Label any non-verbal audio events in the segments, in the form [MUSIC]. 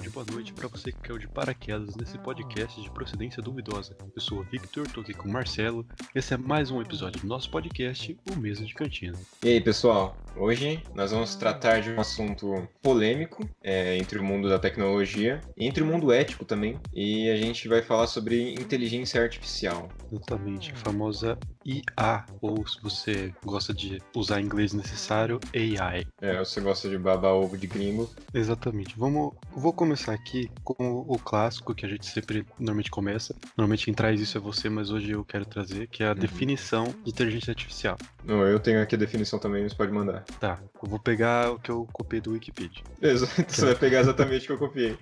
bom dia, boa tarde, caiu de paraquedas nesse podcast de procedência duvidosa. Eu sou o Victor, tô aqui com o Marcelo. Esse é mais um episódio do nosso podcast, O Mesa de Cantina. E aí, pessoal? Hoje nós vamos tratar de um assunto polêmico é, entre o mundo da tecnologia e entre o mundo ético também. E a gente vai falar sobre inteligência artificial. Exatamente, a famosa IA, ou se você gosta de usar inglês necessário, AI. É, você gosta de babar ovo de gringo. Exatamente. Vamos, vou começar aqui com o clássico que a gente sempre normalmente começa. Normalmente quem traz isso é você, mas hoje eu quero trazer, que é a Uhum. definição de inteligência artificial. Não, eu tenho aqui a definição também, mas pode mandar. Tá, eu vou pegar o que eu copiei do Wikipedia. Exato, você vai pegar exatamente o que eu copiei.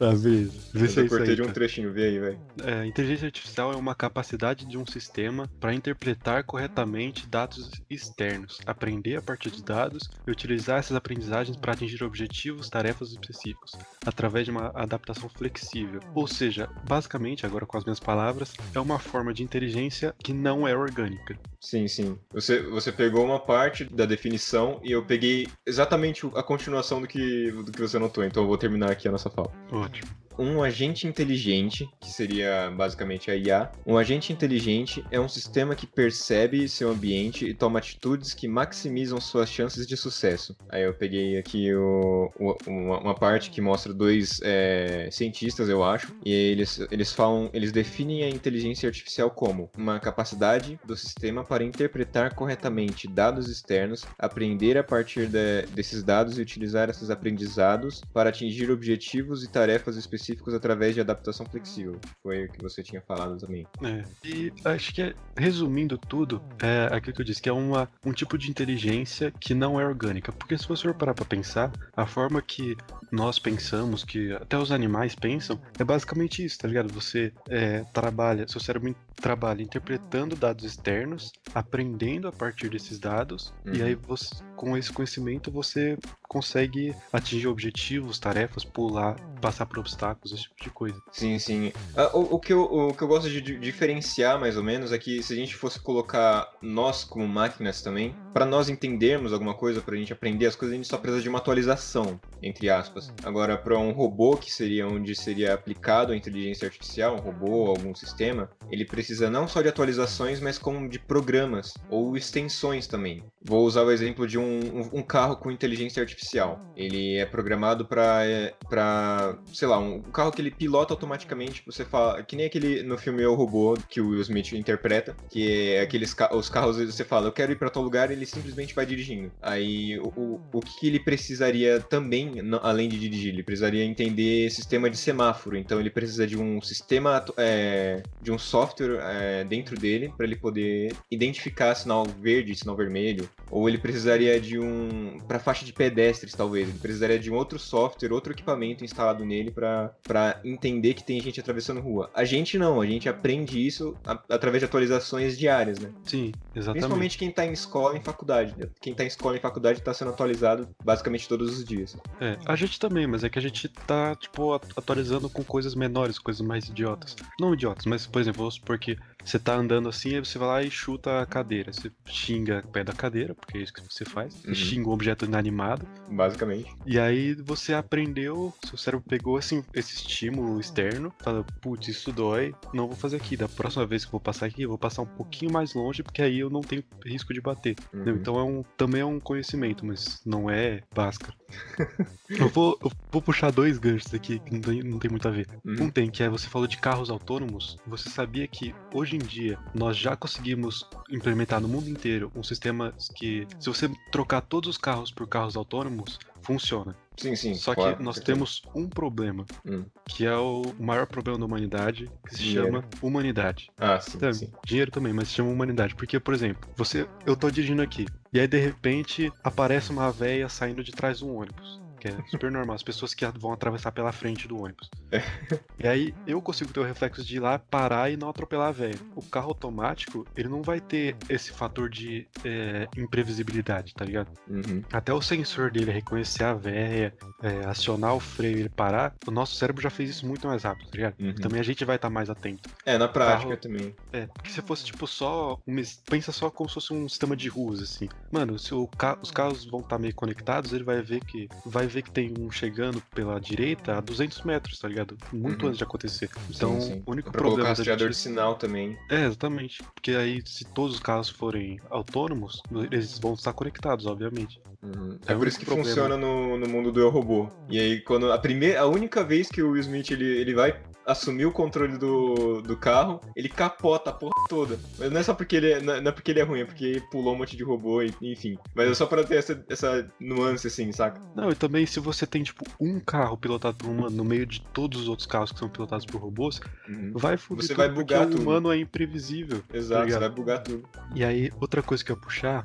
Tá, beleza. Vê se é eu isso cortei aí, de um trechinho, vê aí, velho. É, inteligência artificial é uma capacidade de um sistema para interpretar corretamente dados externos, aprender a partir de dados e utilizar essas aprendizagens para atingir objetivos, tarefas específicos, através de uma adaptação flexível. Ou seja, basicamente, agora com as minhas palavras, é uma forma de inteligência que não é orgânica. Sim, sim. Você, você pegou uma parte da definição e eu peguei exatamente a continuação do que, do que você anotou, então eu vou terminar aqui a nossa fala. Ótimo. Um agente inteligente, que seria basicamente a IA, um agente inteligente é um sistema que percebe seu ambiente e toma atitudes que maximizam suas chances de sucesso. Aí eu peguei aqui o- o- uma, uma parte que mostra dois é, cientistas, eu acho, e eles, eles falam, eles definem a inteligência artificial como uma capacidade do sistema para interpretar corretamente dados externos, aprender a partir de- desses dados e utilizar esses aprendizados para atingir objetivos e tarefas específicos através de adaptação flexível. Foi o que você tinha falado também. É, e acho que, resumindo tudo, é aquilo que eu disse, que é uma, um tipo de inteligência que não é orgânica. Porque se você for parar pra pensar, a forma que nós pensamos, que até os animais pensam, é basicamente isso, tá ligado? Você é, trabalha, seu cérebro trabalha interpretando dados externos, aprendendo a partir desses dados, e Uhum. aí você, com esse conhecimento você consegue atingir objetivos, tarefas, pular, passar por obstáculos, esse tipo de coisa. Sim, sim. Ah, o, o que eu, o que eu gosto de di- diferenciar, mais ou menos, é que se a gente fosse colocar nós como máquinas também, para nós entendermos alguma coisa, pra gente aprender as coisas, a gente só precisa de uma atualização, entre aspas. Agora, para um robô, que seria onde seria aplicado a inteligência artificial, um robô, algum sistema, ele precisa não só de atualizações, mas como de programas ou extensões também. Vou usar o exemplo de um, um- carro com inteligência artificial. Ele é programado para, para, sei lá, um carro que ele pilota automaticamente. Você fala, que nem aquele no filme Eu Robô que o Will Smith interpreta, que é aqueles ca- os carros você fala, eu quero ir para tal lugar, ele simplesmente vai dirigindo. Aí o, o, o que ele precisaria também, além de dirigir, ele precisaria entender sistema de semáforo. Então ele precisa de um sistema é, de um software é, dentro dele para ele poder identificar sinal verde, sinal vermelho, ou ele precisaria de um para faixa de pedestres talvez, ele precisaria de um outro software, outro equipamento instalado nele para entender que tem gente atravessando rua. A gente não, a gente aprende isso a- através de atualizações diárias, né? Sim, exatamente. Principalmente quem tá em escola e em faculdade. né? Quem tá em escola e em faculdade tá sendo atualizado basicamente todos os dias. É, a gente também, mas é que a gente tá, tipo, at- atualizando com coisas menores, coisas mais idiotas. Não idiotas, mas, por exemplo, vamos supor que você tá andando assim, aí você vai lá e chuta a cadeira. Você xinga o pé da cadeira, porque é isso que você faz. Você Uhum. xinga um objeto inanimado. Basicamente. E aí você aprendeu, seu cérebro pegou assim, esse estímulo externo, fala, putz, isso dói, não vou fazer aqui. Da próxima vez que eu vou passar aqui, eu vou passar um pouquinho mais longe, porque aí eu não tenho risco de bater. Uhum. Então é um, também é um conhecimento, mas não é básica. [LAUGHS] eu, vou, eu vou puxar dois ganchos aqui que não tem, não tem muito a ver. Uhum. Um tem, que é você falou de carros autônomos. Você sabia que hoje em dia nós já conseguimos implementar no mundo inteiro um sistema que, se você trocar todos os carros por carros autônomos, funciona. Sim, sim. Só claro, que nós perfeito. temos um problema, Hum. que é o maior problema da humanidade, que se Dinheiro. chama humanidade. Ah, sim, Tá, sim. Dinheiro também, mas se chama humanidade. Porque, por exemplo, você, eu tô dirigindo aqui, e aí de repente aparece uma véia saindo de trás de um ônibus. Que é super normal, as pessoas que vão atravessar pela frente do ônibus. E aí eu consigo ter o reflexo de ir lá, parar e não atropelar a véia. O carro automático, ele não vai ter esse fator de é, imprevisibilidade, tá ligado? Uhum. Até o sensor dele reconhecer a véia, é, acionar o freio e ele parar, o nosso cérebro já fez isso muito mais rápido, tá ligado? Uhum. Também a gente vai estar mais atento. É, na prática Carro- também. É, porque se fosse tipo só. um es- pensa só como se fosse um sistema de ruas, assim. Mano, se ca- os carros vão estar meio conectados, ele vai ver que vai ver que tem um chegando pela direita a 200 metros, tá ligado? Muito Uhum. antes de acontecer. Então, sim. o único Pra colocar problema da rastreador de gente... sinal também. É, exatamente. Porque aí, se todos os carros forem autônomos, eles vão estar conectados, obviamente. Uhum. É É, por isso que único funciona no, no mundo do Eu Robô. E aí, quando a primeira, a única vez que o Will Smith ele, ele vai assumir o controle do, do carro, ele capota a porra toda. Mas não é só porque ele é, não é não é porque ele é ruim, é porque pulou um monte de robô, e, enfim. Mas é só pra ter essa, essa nuance assim, saca? Não, e também se você tem, tipo, um carro pilotado por um humano no meio de todos os outros carros que são pilotados por robôs, Uhum. vai fuder Você tudo, vai porque bugar o tudo. humano é imprevisível. Exato, ligado? você vai bugar tudo. E aí, outra coisa que eu ia puxar,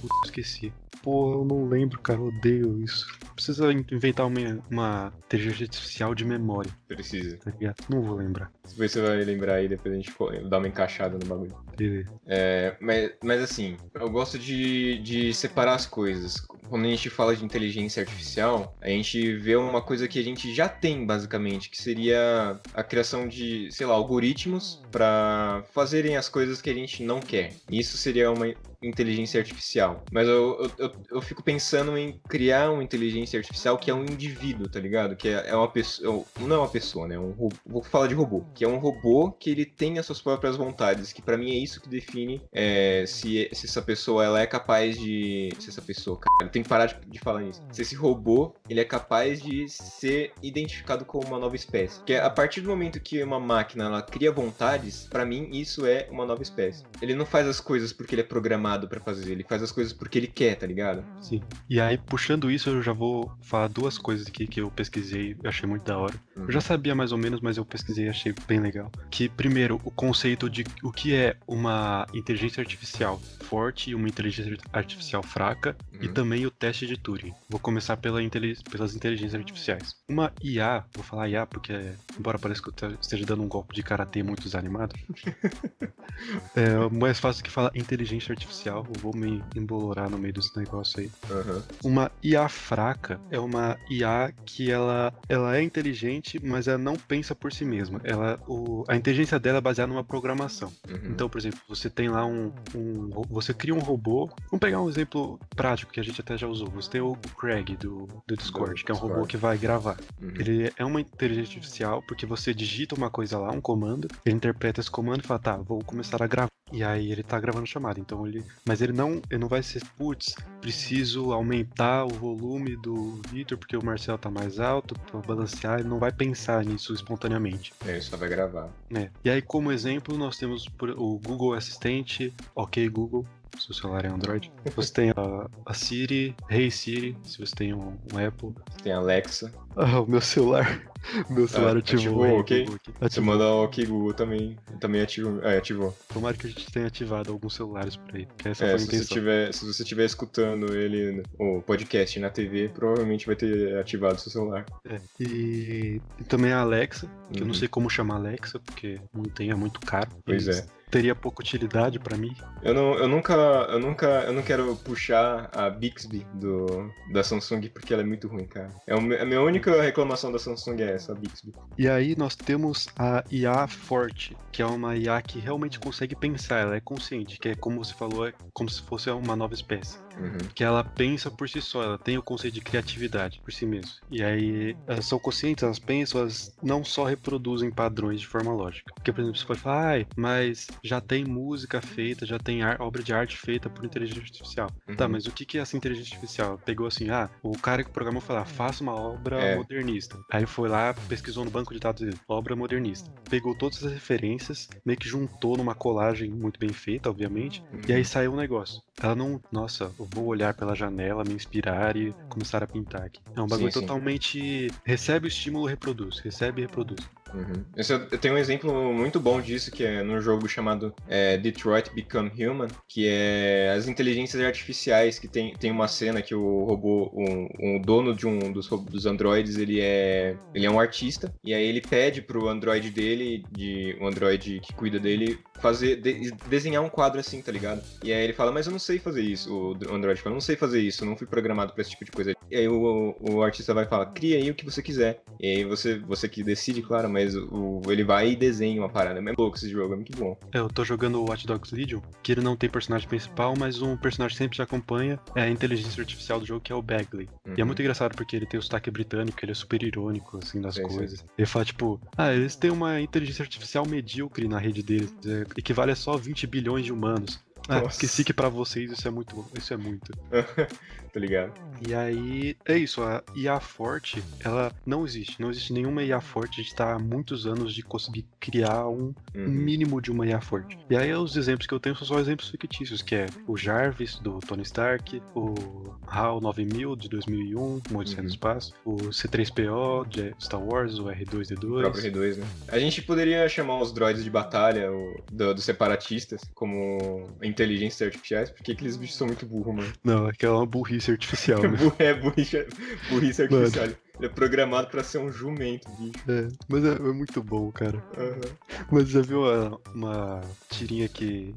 puta, esqueci. Pô, eu não lembro, cara, odeio isso. Precisa in- inventar uma, uma inteligência artificial de memória, Precisa. tá ligado? Não vou lembrar. Depois você vai lembrar aí, depois a gente dá uma encaixada no bagulho. Beleza. É, mas, mas assim, eu gosto de, de separar as coisas. Quando a gente fala de inteligência artificial, a gente vê uma coisa que a gente já tem, basicamente, que seria a criação de, sei lá, algoritmos para fazerem as coisas que a gente não quer. Isso seria uma inteligência artificial. Mas eu, eu, eu, fico pensando em criar uma inteligência artificial que é um indivíduo, tá ligado? Que é, é uma pessoa. Não é uma pessoa, né? É Um robô, vou falar de robô. Que é um robô que ele tem as suas próprias vontades. Que pra mim é isso que define é, se, se essa pessoa ela é capaz de. Se essa pessoa, cara, tenho que parar de, de falar nisso. Se esse robô ele é capaz de ser identificado como uma nova espécie. Que é a partir do momento que uma máquina ela cria vontades, pra mim isso é uma nova espécie. Ele não faz as coisas porque ele é programado pra fazer, ele faz as coisas porque ele quer, tá ligado? Sim. E aí, puxando isso, eu já vou falar duas coisas aqui que eu pesquisei e achei muito da hora. Eu já sabia mais ou menos, mas eu pesquisei e achei bem legal. Que, primeiro, o conceito de o que é uma inteligência artificial forte e uma inteligência artificial fraca, e Uhum. também o teste de Turing. Vou começar pela inteli- pelas inteligências artificiais. Uma IA, vou falar IA porque, embora pareça que eu te- esteja dando um golpe de karatê muito desanimado, [LAUGHS] é mais fácil que falar inteligência artificial. Eu vou me embolorar no meio desse negócio aí. Aham. Uma IA fraca é uma IA que ela, ela é inteligente, mas ela não pensa por si mesma. Ela, o, a inteligência dela é baseada numa programação. Uhum. Então, por exemplo, você tem lá um, um Você cria um robô. Vamos pegar um exemplo prático que a gente até já usou. Você tem o Craig do, do Discord, que é um robô que vai gravar. Uhum. Ele é uma inteligência artificial porque você digita uma coisa lá, um comando, ele interpreta esse comando e fala, tá, vou começar a gravar. E aí ele tá gravando chamada. Então ele. Mas ele não. Ele não vai ser, putz, preciso aumentar o volume do Victor porque o Marcel tá mais alto pra balancear. Ele não vai pensar nisso espontaneamente. É, ele só vai gravar. né? E aí, como exemplo, nós temos o Google Assistente, ok Google, se o celular é Android. [LAUGHS] Você tem a, a Siri, Hey Siri, se você tem um, um Apple. Tem a Alexa. Ah, o meu celular. [LAUGHS] Meu celular Ah, ativou. ativou, o Hey ok. Google aqui. Você Ativou. manda o OK Google também. Também ativou. É, ativou. Tomara que a gente tenha ativado alguns celulares por aí. É, se você, tiver, se você estiver escutando ele, o podcast na TV, provavelmente vai ter ativado seu celular. É. E, e também a Alexa, que eu não Uhum. sei como chamar Alexa, porque não tem, é muito caro. Pois E é. Teria pouca utilidade pra mim. Eu, não, eu nunca. Eu nunca. Eu não quero puxar a Bixby do, da Samsung porque ela é muito ruim, cara. É a minha única reclamação da Samsung é essa, a Bixby. E aí nós temos a IA forte, que é uma IA que realmente consegue pensar, ela é consciente, que é como você falou, é como se fosse uma nova espécie. Uhum. Que ela pensa por si só, ela tem o conceito de criatividade por si mesma. E aí elas são conscientes, elas pensam, elas não só reproduzem padrões de forma lógica. Porque, por exemplo, você pode falar, ai, mas já tem música feita, já tem obra de arte feita por inteligência artificial. Tá, Uhum. mas o que é essa inteligência artificial? Pegou assim, ah, o cara que programou falou, ah, faça uma obra É. modernista. Aí foi lá, pesquisou no banco de dados dele, obra modernista. Pegou todas as referências, meio que juntou numa colagem muito bem feita, obviamente, e aí saiu um negócio. Ela não, nossa, vou olhar pela janela, me inspirar e começar a pintar aqui. É um bagulho Sim, sim. totalmente. Recebe o estímulo, reproduz. Recebe e reproduz. Uhum. Eu tenho um exemplo muito bom disso, que é num jogo chamado é, Detroit Become Human, que é as inteligências artificiais, que tem, tem uma cena que o robô, um dono de um dos, dos androides, ele é, ele é um artista, e aí ele pede pro android dele, de, o android que cuida dele, fazer, de- desenhar um quadro assim, tá ligado? E aí ele fala, mas eu não sei fazer isso, o android fala, eu não sei fazer isso, eu não fui programado pra esse tipo de coisa. E aí o, o artista vai falar, cria aí o que você quiser. E aí você, você que decide, claro, mas o, ele vai e desenha uma parada. É muito louco esse jogo, é muito bom. É, eu tô jogando o Watch Dogs Legion, que ele não tem personagem principal, mas um personagem que sempre te acompanha é a inteligência artificial do jogo, que é o Bagley. Uhum. E é muito engraçado porque ele tem o sotaque britânico, ele é super irônico, assim, das Sim, sim. coisas. Ele fala, tipo, ah, eles têm uma inteligência artificial medíocre na rede deles, é, equivale a só 20 bilhões de humanos. Ah, Nossa. esqueci que pra vocês isso é muito. Isso é muito. [LAUGHS] tá ligado? E aí, é isso, a IA forte, ela não existe. Não existe nenhuma IA forte. A gente tá há muitos anos de conseguir criar um Uhum. mínimo de uma IA forte. E aí, os exemplos que eu tenho são só exemplos fictícios, que é o Jarvis, do Tony Stark, o HAL 9000, de 2001, um Odisseia no Uhum. Espaço, o C3PO, de Star Wars, o O R2-D2. próprio R2, né? A gente poderia chamar os droids de batalha o- do- dos separatistas como inteligências artificiais, porque aqueles bichos são muito burros, mano. Não, é que é uma burrice artificial, né? [LAUGHS] É burrice, burrice Mano. artificial. Ele é programado pra ser um jumento, bicho. É, mas é, é muito bom, cara. Aham. Mas já viu uma, uma tirinha que.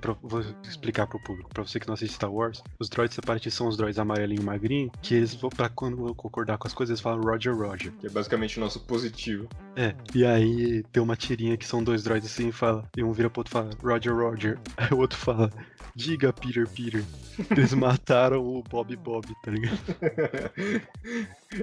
pra- vou explicar pro público. Pra você que não assiste Star Wars, os droids separatistas são os droids amarelinho e magrinho, que eles vão pra quando vão concordar com as coisas, eles falam Roger Roger. Que é basicamente o nosso positivo. É. E aí tem uma tirinha que são dois droids assim e fala. E um vira pro outro e fala, Roger Roger. Aí o outro fala, diga Peter Peter. Eles mataram o Bob Bob, tá ligado?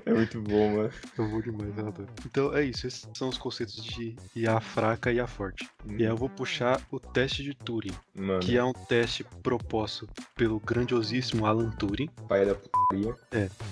é muito bom, mano. Eu vou demais, eu adoro. Então é isso, esses são os conceitos de IA fraca e IA forte. E aí eu vou puxar o teste de Turing. Mano, que é um teste proposto pelo grandiosíssimo Alan Turing pai da putaria.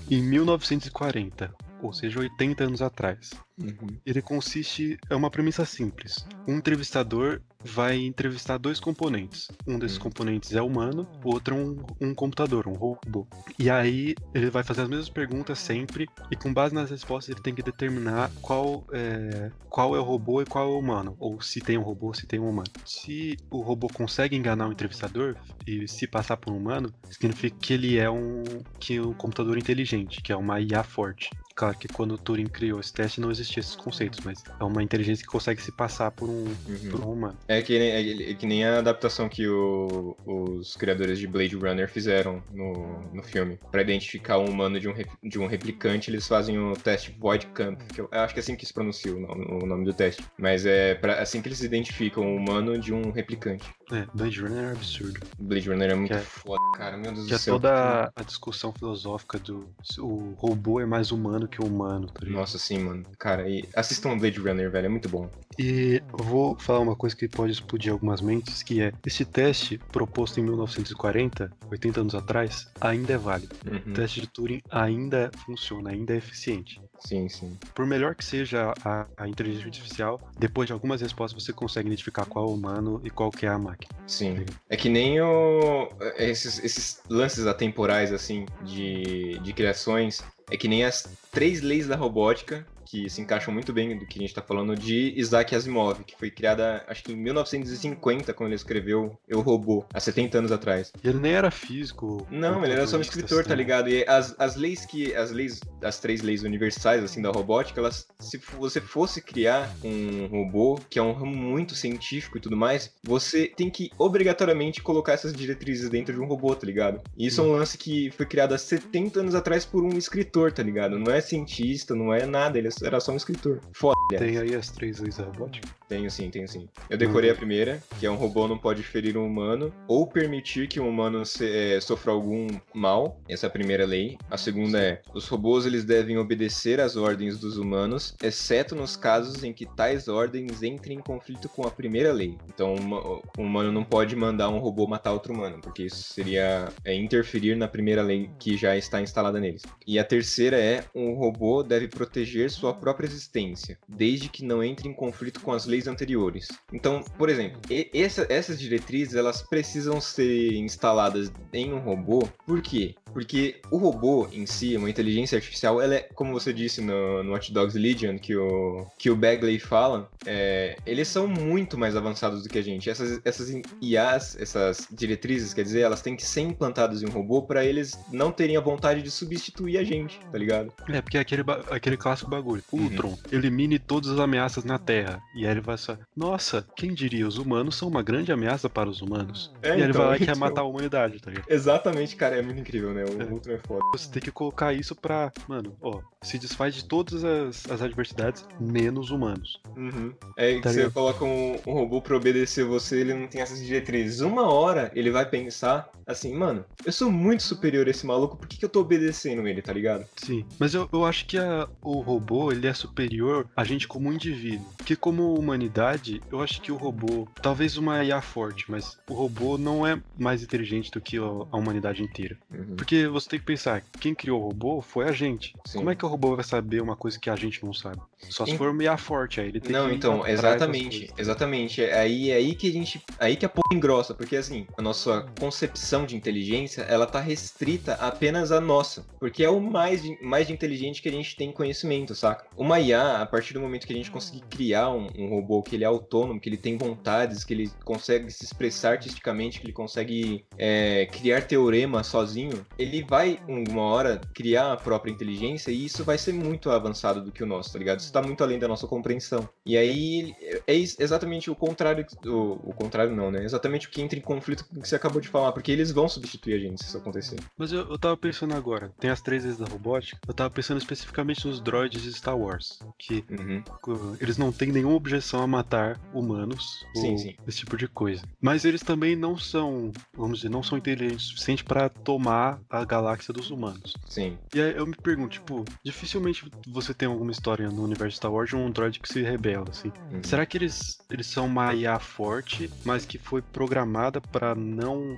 em 1940, ou seja, 80 anos atrás. Uhum. Ele consiste é uma premissa simples. Um entrevistador vai entrevistar dois componentes. Um desses Hum. componentes é humano, o outro é um, um computador, um robô. E aí ele vai fazer as mesmas perguntas sempre e com base nas respostas ele tem que determinar qual é, qual é o robô e qual é o humano, ou se tem um robô, se tem um humano. Se o robô consegue enganar o entrevistador e se passar por um humano, significa que ele é um que é um computador inteligente, que é uma IA forte. Claro que quando o Turing criou esse teste não existia esses conceitos, mas é uma inteligência que consegue se passar por um, Uhum. por um humano. É que, nem, é, é que nem a adaptação que o- os criadores de Blade Runner fizeram no, no filme. Pra identificar um humano de um, de um replicante, eles fazem o teste Void Camp, que eu, eu acho que é assim que se pronuncia o nome, o nome do teste. Mas é pra, assim que eles identificam um humano de um replicante. É, Blade Runner é absurdo. Blade Runner é muito Que é- foda, cara. Meu Deus Que é do céu. toda a discussão filosófica do se o robô é mais humano que o humano, tá ligado? Nossa, sim, mano. Cara, e assistam Blade Runner, velho. É muito bom. E vou falar uma coisa que pode explodir algumas mentes, que é esse teste proposto em 1940, 80 anos atrás, ainda é válido. Uhum. O teste de Turing ainda funciona, ainda é eficiente. Sim, sim. Por melhor que seja a, a inteligência artificial, depois de algumas respostas você consegue identificar qual é o humano e qual que é a máquina. Sim. É que nem o. Esses, esses lances atemporais, assim, de, de criações. É que nem as três leis da robótica, que se encaixam muito bem do que a gente tá falando, de Isaac Asimov, que foi criada, acho que em 1950, quando ele escreveu Eu Robô, há 70 anos atrás. E ele nem era físico. Não, ele era só um escritor, tá ligado? E as, as leis que. As leis. As três leis universais, assim, da robótica, elas. Se você fosse criar um robô, que é um ramo muito científico e tudo mais, você tem que obrigatoriamente colocar essas diretrizes dentro de um robô, tá ligado? E isso é um lance que foi criado há 70 anos atrás por um escritor, tá ligado? Não é cientista, não é nada, ele era só um escritor. Foda. Tem aí as três leis da robótica. Tenho sim, tenho sim. Eu decorei a primeira, que é um robô não pode ferir um humano ou permitir que um humano se- eh, sofra algum mal. Essa é a primeira lei. A segunda é: os robôs eles devem obedecer às ordens dos humanos, exceto nos casos em que tais ordens entrem em conflito com a primeira lei. Então, uma- um humano não pode mandar um robô matar outro humano, porque isso seria é, interferir na primeira lei que já está instalada neles. E a terceira é: um robô deve proteger sua própria existência, desde que não entre em conflito com as leis anteriores. Então, por exemplo, essa- essas diretrizes elas precisam ser instaladas em um robô. Por quê? Porque o robô em si, uma inteligência artificial, ela é, como você disse no, no Watch Dogs Legion, que o, que o Bagley fala, é, eles são muito mais avançados do que a gente. Essas, essas IAs, essas diretrizes, quer dizer, elas têm que ser implantadas em um robô para eles não terem a vontade de substituir a gente, tá ligado? É, porque é aquele, aquele clássico bagulho. Bagulho. Uhum. Ultron, elimine todas as ameaças na Terra. E aí ele vai só, nossa, quem diria, os humanos são uma grande ameaça para os humanos. É, e aí ele então, vai lá e quer então. matar a humanidade, tá ligado? Exatamente, cara, é muito incrível, né? O É. Ultron é foda. Você tem que colocar isso pra, mano, ó, se desfaz de todas as, as adversidades, menos humanos. Uhum. É que Tá você ligado? coloca um, um robô pra obedecer você, ele não tem essas diretrizes. Uma hora ele vai pensar assim, mano, eu sou muito superior a esse maluco, por que, que eu tô obedecendo ele, tá ligado? Sim, mas eu, eu acho que a- o robô ele é superior a gente como indivíduo. Porque como humanidade, eu acho que o robô, talvez uma IA forte, mas o robô não é mais inteligente do que a, a humanidade inteira. Uhum. Porque você tem que pensar, quem criou o robô foi a gente. Sim. Como é que o robô vai saber uma coisa que a gente não sabe? Só se for uma IA forte, aí ele tem Não, que então, exatamente, exatamente. É aí, é aí que a gente, aí que a porra engrossa, porque assim, a nossa concepção de inteligência, ela tá restrita apenas à nossa, porque é o mais mais inteligente que a gente tem conhecimento, saca? Uma IA, a partir do momento que a gente conseguir criar um, um robô que ele é autônomo, que ele tem vontades, que ele consegue se expressar artisticamente, que ele consegue é, criar teorema sozinho, ele vai, uma hora, criar a própria inteligência e isso vai ser muito avançado do que o nosso, tá ligado? Isso tá muito além da nossa compreensão. E aí, é ex- exatamente o contrário, o, o contrário não, né? Exatamente o que entra em conflito com o que você acabou de falar, porque eles vão substituir a gente se isso acontecer. Mas eu, eu tava pensando agora, tem as três vezes da robótica, eu tava pensando especificamente nos droids de Star Wars, que Uhum. uh, eles não têm nenhuma objeção a matar humanos Sim, ou sim. esse tipo de coisa. Mas eles também não são, vamos dizer, não são inteligentes o suficiente pra tomar a galáxia dos humanos. Sim. E aí eu me pergunto, tipo, dificilmente você tem alguma história no universo Star Wars de um droid que se rebela, assim. Uhum. Será que eles, eles são uma IA forte, mas que foi programada pra não.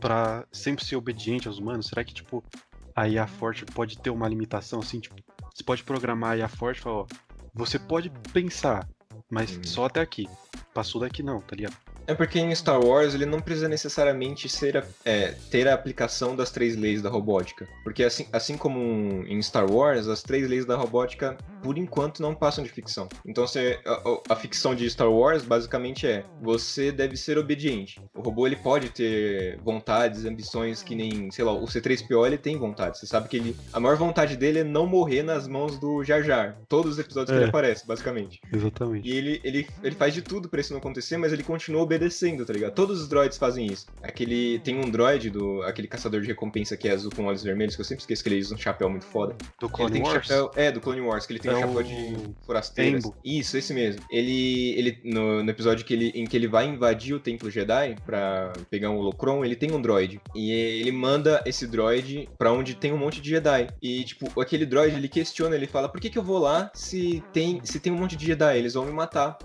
pra sempre ser obediente aos humanos? Será que, tipo, a IA forte pode ter uma limitação, assim? Tipo, você pode programar a IA forte e falar, ó, você pode pensar, mas Uhum. só até aqui. Passou daqui não, tá ligado? É porque em Star Wars ele não precisa necessariamente ser é, ter a aplicação das três leis da robótica. Porque assim, assim como em Star Wars, as três leis da robótica, por enquanto, não passam de ficção. Então você, a, a- ficção de Star Wars basicamente é: você deve ser obediente. O robô ele pode ter vontades, ambições que nem, sei lá, o C3PO ele tem vontade. Você sabe que ele. A maior vontade dele é não morrer nas mãos do Jar Jar. Todos os episódios que É. ele aparece, basicamente. Exatamente. E ele, ele, ele faz de tudo pra isso não acontecer, mas ele continua obedecendo, tá ligado? Todos os droids fazem isso. Aquele. Tem um droid do. aquele caçador de recompensa que é azul com olhos vermelhos, que eu sempre esqueço que ele usa um chapéu muito foda. Do ele Clone tem Wars? chapéu. É, do Clone Wars, que ele tem É um chapéu de forasteiras. Embo. Isso, esse mesmo. Ele. ele no, no episódio que ele, em que ele vai invadir o Templo Jedi pra pegar um holocron, ele tem um droid. E ele manda esse droid pra onde tem um monte de Jedi. E, tipo, aquele droid ele questiona, ele fala: por que, que eu vou lá se tem, se tem um monte de Jedi? Eles vão me matar.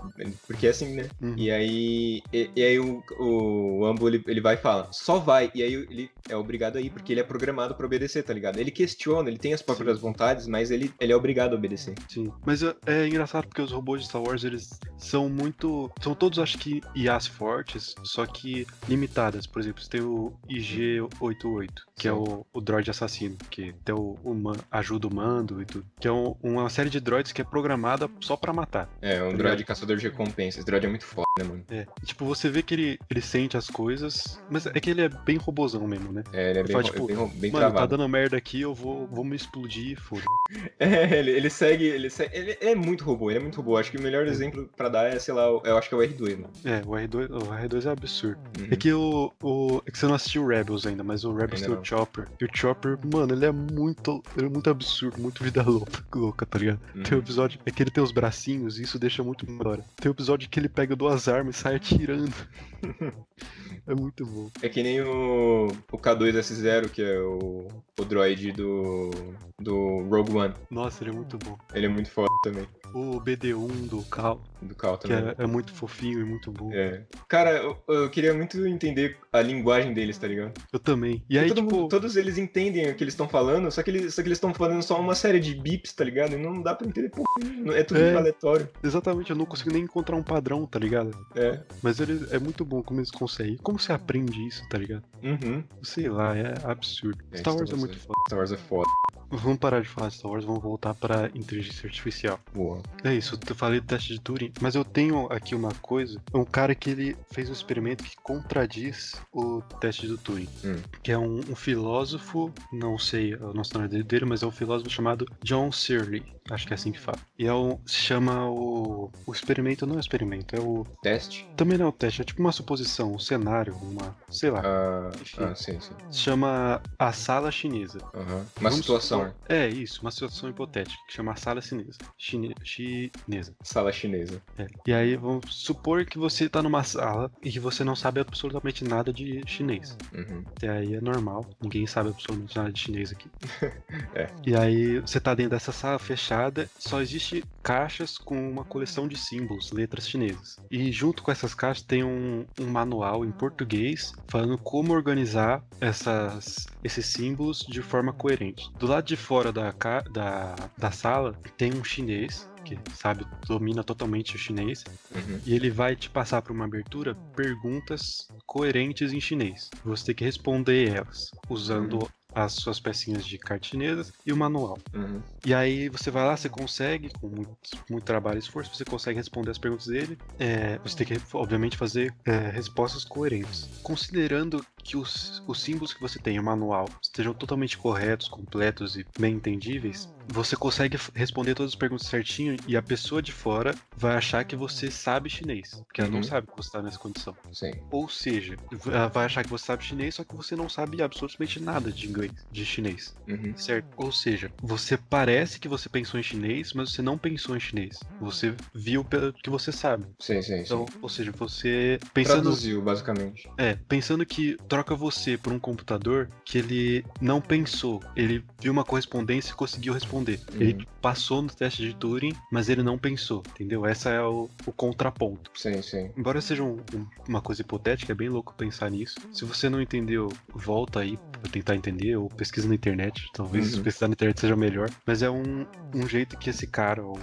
Porque é assim, né? Uhum. E aí, e, e aí o, o Ambo ele, ele vai e fala, só vai. E aí ele é obrigado a ir, porque ele é programado pra obedecer, tá ligado? Ele questiona, ele tem as próprias vontades, mas ele, ele é obrigado a obedecer. Sim, mas é, é engraçado porque os robôs de Star Wars, eles são muito. São todos, acho que, IAs fortes, só que limitadas. Por exemplo, você tem o IG-88, que é Sim. o, o droid assassino, que tem o, o ma- ajuda o mando e tudo. Que é um- uma série de droids que é programada só pra matar. É, um Tá droid caçador de recompensa. Esse droid é muito foda, né, mano? É. Tipo, você vê que ele, ele sente as coisas, mas é que ele é bem robozão mesmo, né? É, ele é Ele bem, fala, tipo, bem, bem Mano, tá travado. dando merda aqui, eu vou, vou me explodir e foda. [LAUGHS] É, ele, ele segue, ele segue. Ele é muito robô, ele é muito robô. Acho que o melhor exemplo pra dar é, sei lá, eu acho que é o R2, mano. É, o R2, o R2 é absurdo. Uhum. É que o, o. É que você não assistiu Rebels ainda, mas o Rebels Ainda tem não. o Chopper. E o Chopper, mano, ele é muito. Ele é muito absurdo, muito vida [LAUGHS] louca, louca tá ligado? Uhum. Tem um episódio. É que ele tem os bracinhos e isso deixa muito hora. Tem um episódio que ele pega duas armas e sai atirando. [LAUGHS] é muito bom. É que nem o, o K2S0, que é o, o droid do, do Rogue One. Nossa, ele é muito bom. Ele é muito foda também. O BD1 do Cal, Do Cal que também. é, é muito fofinho e muito bom. É. Cara, eu, eu queria muito entender a linguagem deles, tá ligado? Eu também. E aí, Todo tipo. mundo- todos eles entendem o que eles estão falando, só que eles só que eles estão falando só uma série de bips, tá ligado? E não dá pra entender porra. nenhuma. É tudo É. aleatório. Exatamente, eu não consigo nem encontrar um padrão, tá ligado? É. Mas ele é muito bom como eles conseguem. Como você aprende isso, tá ligado? Uhum. Sei lá, é absurdo. É, Star Wars é muito é- foda. Star Wars é foda. Vamos parar de falar de Star Wars, vamos voltar pra inteligência artificial. Boa. É isso, eu falei do teste de Turing, mas eu tenho aqui uma coisa, um cara que ele fez um experimento que contradiz o teste do Turing, Hum. que é um, um filósofo, não sei a nacionalidade dele, mas é um filósofo chamado John Searle. Acho que é assim que fala. E é o, se chama o. O experimento não é experimento, é o. Teste? Também não é o teste, é tipo uma suposição, um cenário, uma. sei lá. Ah, Enfim. ah, sim, sim. Se chama a sala chinesa. Uma Vamos situação. Supor- é isso, uma situação hipotética, que chama sala chinesa. Chine, chinesa. Sala chinesa. É. E aí vamos supor que você tá numa sala e que você não sabe absolutamente nada de chinês. Uhum. Até aí é normal, ninguém sabe absolutamente nada de chinês aqui. [LAUGHS] É. E aí você tá dentro dessa sala fechada, só existe caixas com uma coleção de símbolos, letras chinesas. E junto com essas caixas tem um, um manual em português falando como organizar essas, esses símbolos de forma coerente. Do lado de fora da, da, da sala tem um chinês que sabe, domina totalmente o chinês, Uhum. e ele vai te passar para uma abertura perguntas coerentes em chinês. Você tem que responder elas usando as suas pecinhas de carta chinesas e o manual. Uhum. E aí você vai lá, você consegue, com muito, muito trabalho e esforço, você consegue responder as perguntas dele. É, você tem que, obviamente, fazer é, respostas coerentes. Considerando que os, os símbolos que você tem no manual estejam totalmente corretos, completos e bem entendíveis, você consegue responder todas as perguntas certinho e a pessoa de fora vai achar que você sabe chinês, porque ela Uhum. não sabe que você está nessa condição. Sim. Ou seja, ela vai achar que você sabe chinês, só que você não sabe absolutamente nada de inglês, de chinês. Uhum. Certo. Ou seja, você parece que você pensou em chinês, mas você não pensou em chinês. Você viu pelo que você sabe. Sim, sim, sim. Então, ou seja, você pensando, Traduziu, basicamente. é, pensando que troca você por um computador que ele não pensou, ele viu uma correspondência e conseguiu responder. Uhum. Ele passou no teste de Turing, mas ele não pensou, entendeu? Essa é o, o contraponto. Sim, sim. Embora seja um- um- uma coisa hipotética, é bem louco pensar nisso. Se você não entendeu, volta aí pra tentar entender, ou pesquisa na internet. Talvez Uhum. pesquisar na internet seja melhor. Mas é um, um jeito que esse cara, o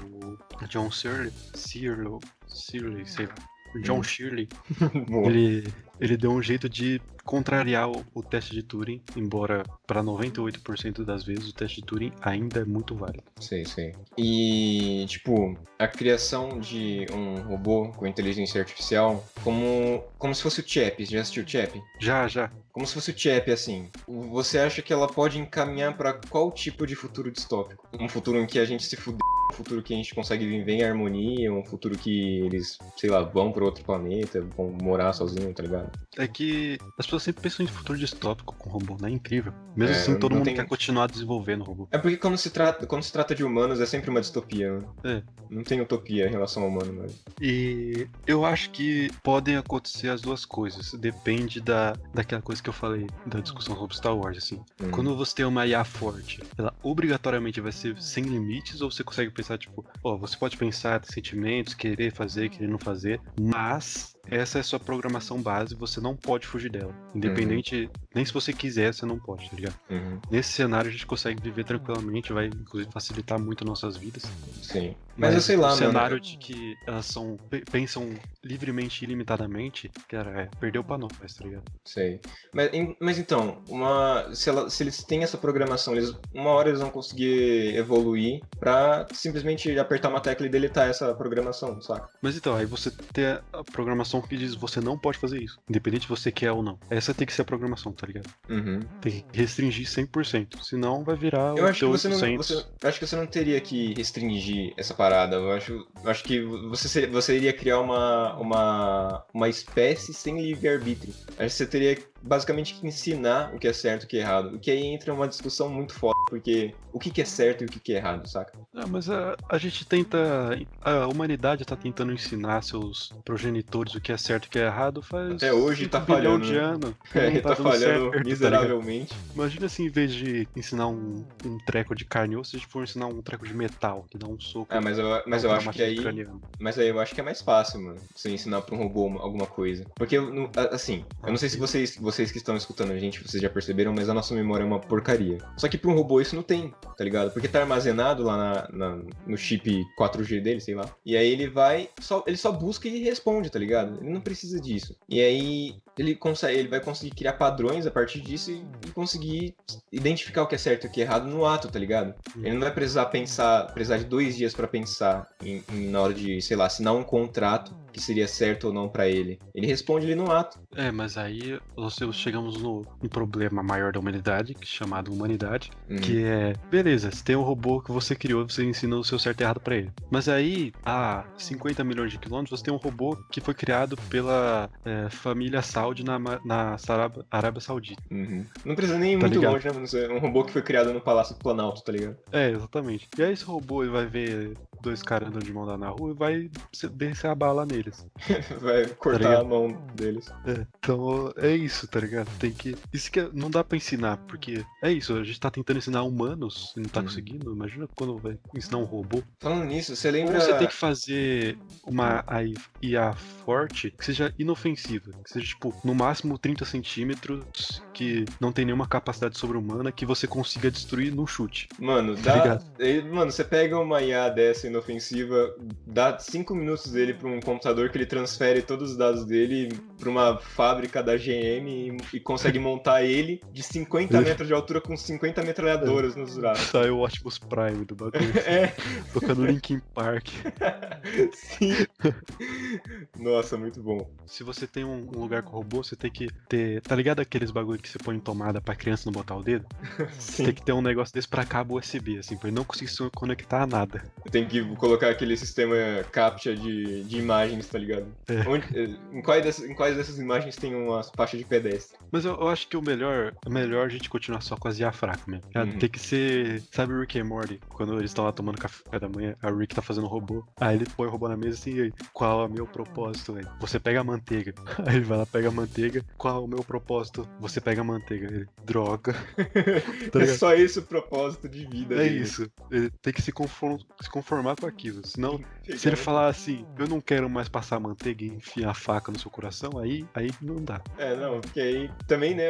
John Searle, Searle, Searle, sei lá, John Uhum. Shirley, [LAUGHS] ele, ele deu um jeito de contrariar o, o teste de Turing, embora para 98% das vezes o teste de Turing ainda é muito válido. Sei, sei. E, tipo, a criação de um robô com inteligência artificial como, como se fosse o Chap. Já assistiu o Chap? Já, já. Como se fosse o Chap, assim. Você acha que ela pode encaminhar pra qual tipo de futuro distópico? Um futuro em que a gente se fuder, um futuro que a gente consegue viver em harmonia, um futuro que eles, sei lá, vão pra outro planeta, vão morar sozinho, tá ligado? É que as pessoas sempre pensam em futuro distópico com robô, né? É incrível. Mesmo É, assim, todo mundo tem- quer continuar desenvolvendo robô. É porque quando se trata, quando se trata de humanos é sempre uma distopia, né? É. Não tem utopia em relação ao humano, mas. E eu acho que podem acontecer as duas coisas. Depende da, daquela coisa que eu falei da discussão sobre Star Wars, assim. Hum. Quando você tem uma IA forte, ela obrigatoriamente vai ser sem limites, ou você consegue pensar, tipo, você pode pensar sentimentos, querer fazer, querer não fazer, mas essa é a sua programação base, você não pode fugir dela. Independente, nem se você quiser, você não pode, tá ligado? Uhum. Nesse cenário a gente consegue viver tranquilamente, vai inclusive facilitar muito nossas vidas. Sim. Mas, eu sei lá, o cenário de que elas são pe- pensam livremente e ilimitadamente, cara, é, perdeu pra nós, tá ligado? Sei. Mas, mas então, uma, se, ela- se eles têm essa programação, eles, uma hora eles vão conseguir evoluir pra simplesmente apertar uma tecla e deletar essa programação, saca? Mas então, aí você tem a- a programação que diz você não pode fazer isso, independente se você quer ou não. Essa tem que ser a programação, tá ligado? Uhum. Tem que restringir 100%, senão vai virar Eu o acho que você não, 800. você, eu acho que você não teria que restringir essa parada. Eu acho, eu acho que você, você iria criar uma, uma, uma espécie sem livre-arbítrio. Acho que você teria basicamente que ensinar o que é certo e o que é errado. O que aí entra uma discussão muito foda, porque o que, que é certo e o que, que é errado, saca? Ah, mas a, a gente tenta. A humanidade tá tentando ensinar seus progenitores o que é certo e o que é errado faz. Até hoje tá falhando, de né? anos. [LAUGHS] É, Não tá dando falhando certo, tá miseravelmente. Imagina se em vez de ensinar um, um treco de carne e osso, a gente for ensinar um treco de metal, que dá um soco. Ah, mas eu, mas eu acho que aí. craniano. Mas aí eu acho que é mais fácil, mano, você ensinar pra um robô uma- alguma coisa. Porque, assim, eu não sei se vocês, vocês que estão escutando a gente, vocês já perceberam, mas a nossa memória é uma porcaria. Só que pra um robô isso não tem, tá ligado? Porque tá armazenado lá na, na- no chip 4G dele, sei lá. E aí ele vai, só, ele só busca e responde, tá ligado? Ele não precisa disso. E aí ele consegue, ele vai conseguir criar padrões a partir disso e, e conseguir identificar o que é certo e o que é errado no ato, tá ligado? Ele não vai precisar pensar, precisar de dois dias para pensar em, em, na hora de, sei lá, assinar um contrato que seria certo ou não para ele. Ele responde ali no ato. É, mas aí nós chegamos no um problema maior da humanidade, é chamado humanidade, uhum. Que é, beleza, você tem um robô que você criou, você ensina o seu certo e errado para ele. Mas aí, a 50 milhões de quilômetros, você tem um robô que foi criado pela é, família Saudi na, na Arábia, Arábia Saudita. Uhum. Não precisa nem ir tá muito ligado? longe, né? Um robô que foi criado no Palácio do Planalto, tá ligado? É, exatamente. E aí esse robô ele vai ver dois caras andando de mão dada na rua e vai descer a bala neles. [LAUGHS] vai cortar tá a mão deles. É, então é isso, tá ligado? Tem que. Isso que é... não dá pra ensinar, porque é isso, a gente tá tentando ensinar humanos e não tá hum. conseguindo. Imagina quando vai ensinar um robô. Falando nisso, você lembra. Ou você tem que fazer uma IA forte que seja inofensiva. Que seja, tipo, no máximo 30 centímetros, que não tem nenhuma capacidade sobre-humana que você consiga destruir no chute. Mano, tá dá. Mano, você pega uma IA dessa inofensiva, dá 5 minutos dele pra um computador que ele transfere todos os dados dele pra uma fábrica da GM e, e consegue montar ele de 50 [LAUGHS] metros de altura com 50 metralhadoras nos braços. Sai o Optimus Prime do bagulho. [LAUGHS] é. Tocando Linkin Park. [LAUGHS] Sim. Nossa, muito bom. Se você tem um lugar com robô, você tem que ter. Tá ligado aqueles bagulho que você põe em tomada pra criança não botar o dedo? Sim. Você tem que ter um negócio desse pra cabo USB, assim, pra ele não conseguir se conectar a nada. Tem que colocar aquele sistema CAPTCHA de, de imagens, tá ligado? É. Onde, em, dessas, em quais dessas imagens tem uma faixa de pedestre? Mas eu, eu, acho que o melhor é melhor a gente continuar só com as IA fracas mesmo. Uhum. Tem que ser. Sabe o Rick e Morty? Quando eles estão lá tomando café da manhã, a Rick tá fazendo robô. Aí ele põe o robô na mesa assim, e aí, qual é o meu propósito, velho? Você pega a manteiga. [LAUGHS] Aí ele vai lá, pega a manteiga. Qual é o meu propósito? Você pega a manteiga. Ele, droga. [LAUGHS] tá é só esse o propósito de vida. É dele. isso. Ele tem que se, conform, se conformar com aquilo. Senão, se ele falar assim, eu não quero mais passar manteiga e enfiar a faca no seu coração, aí, aí não dá. É, não, porque aí também, né,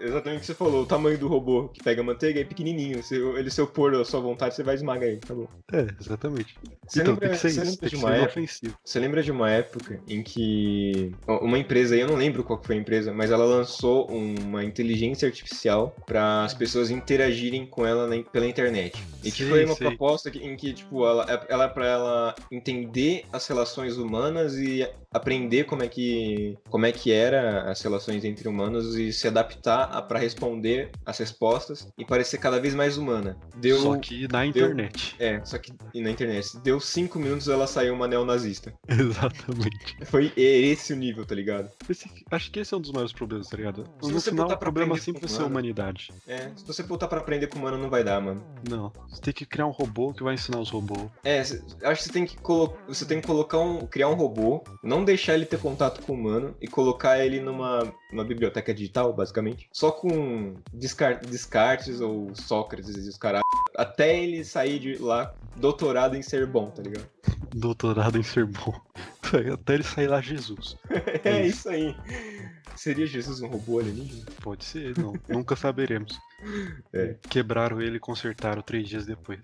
exatamente o que você falou, o tamanho do robô que pega a manteiga é pequenininho. Se ele se opor à sua vontade, você vai esmagar ele, tá bom. É, exatamente. Você então lembra, tem que ser isso, tem que ser. Você lembra de uma época em que uma empresa, eu não lembro qual foi a empresa, mas ela lançou uma inteligência artificial para as pessoas interagirem com ela na, pela internet. E que foi uma sei. proposta em que, tipo, ela, ela é para ela entender as relações humanas e aprender como é que como é que era as relações entre humanos e se adaptar para responder as respostas e parecer cada vez mais humana. Deu, só que na internet. Deu, é, só que na internet. Deu cinco minutos ela saiu uma neonazista. [LAUGHS] Exatamente. Foi esse o nível, tá ligado? Esse, acho que esse é um dos maiores problemas, tá ligado? Se no final, o problema sempre vai ser a humanidade. É, se você voltar para aprender com humano, não vai dar, mano. Não. Você tem que criar um robô que vai ensinar os robôs. É, acho que você tem que, colo você tem que colocar um. criar um robô, não deixar ele ter contato com o humano e colocar ele numa, numa biblioteca digital, basicamente. Só com descar descartes ou Sócrates e os caras. Até ele sair de lá doutorado em ser bom, tá ligado? doutorado em ser bom. [LAUGHS] Até ele sair lá Jesus. é, [LAUGHS] é isso. isso aí. Seria Jesus um robô alienígena? Pode ser, não. [LAUGHS] Nunca saberemos. É. Quebraram ele e consertaram três dias depois.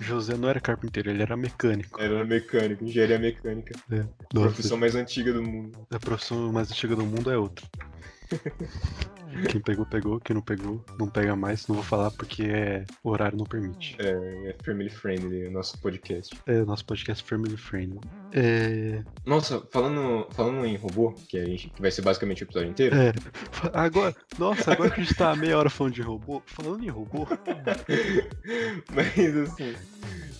José não era carpinteiro, ele era mecânico. Era mecânico, engenharia mecânica. É. A profissão mais antiga do mundo. A profissão mais antiga do mundo é outra. Quem pegou, pegou. Quem não pegou, não pega mais. Não vou falar porque é, o horário não permite. É, é family friendly o nosso podcast. É, nosso podcast family friendly. É... Nossa, falando, falando em robô, que, a gente, que vai ser basicamente o episódio inteiro. É. Agora, nossa, agora que a gente tá meia hora falando de robô, falando em robô. [LAUGHS] Mas assim.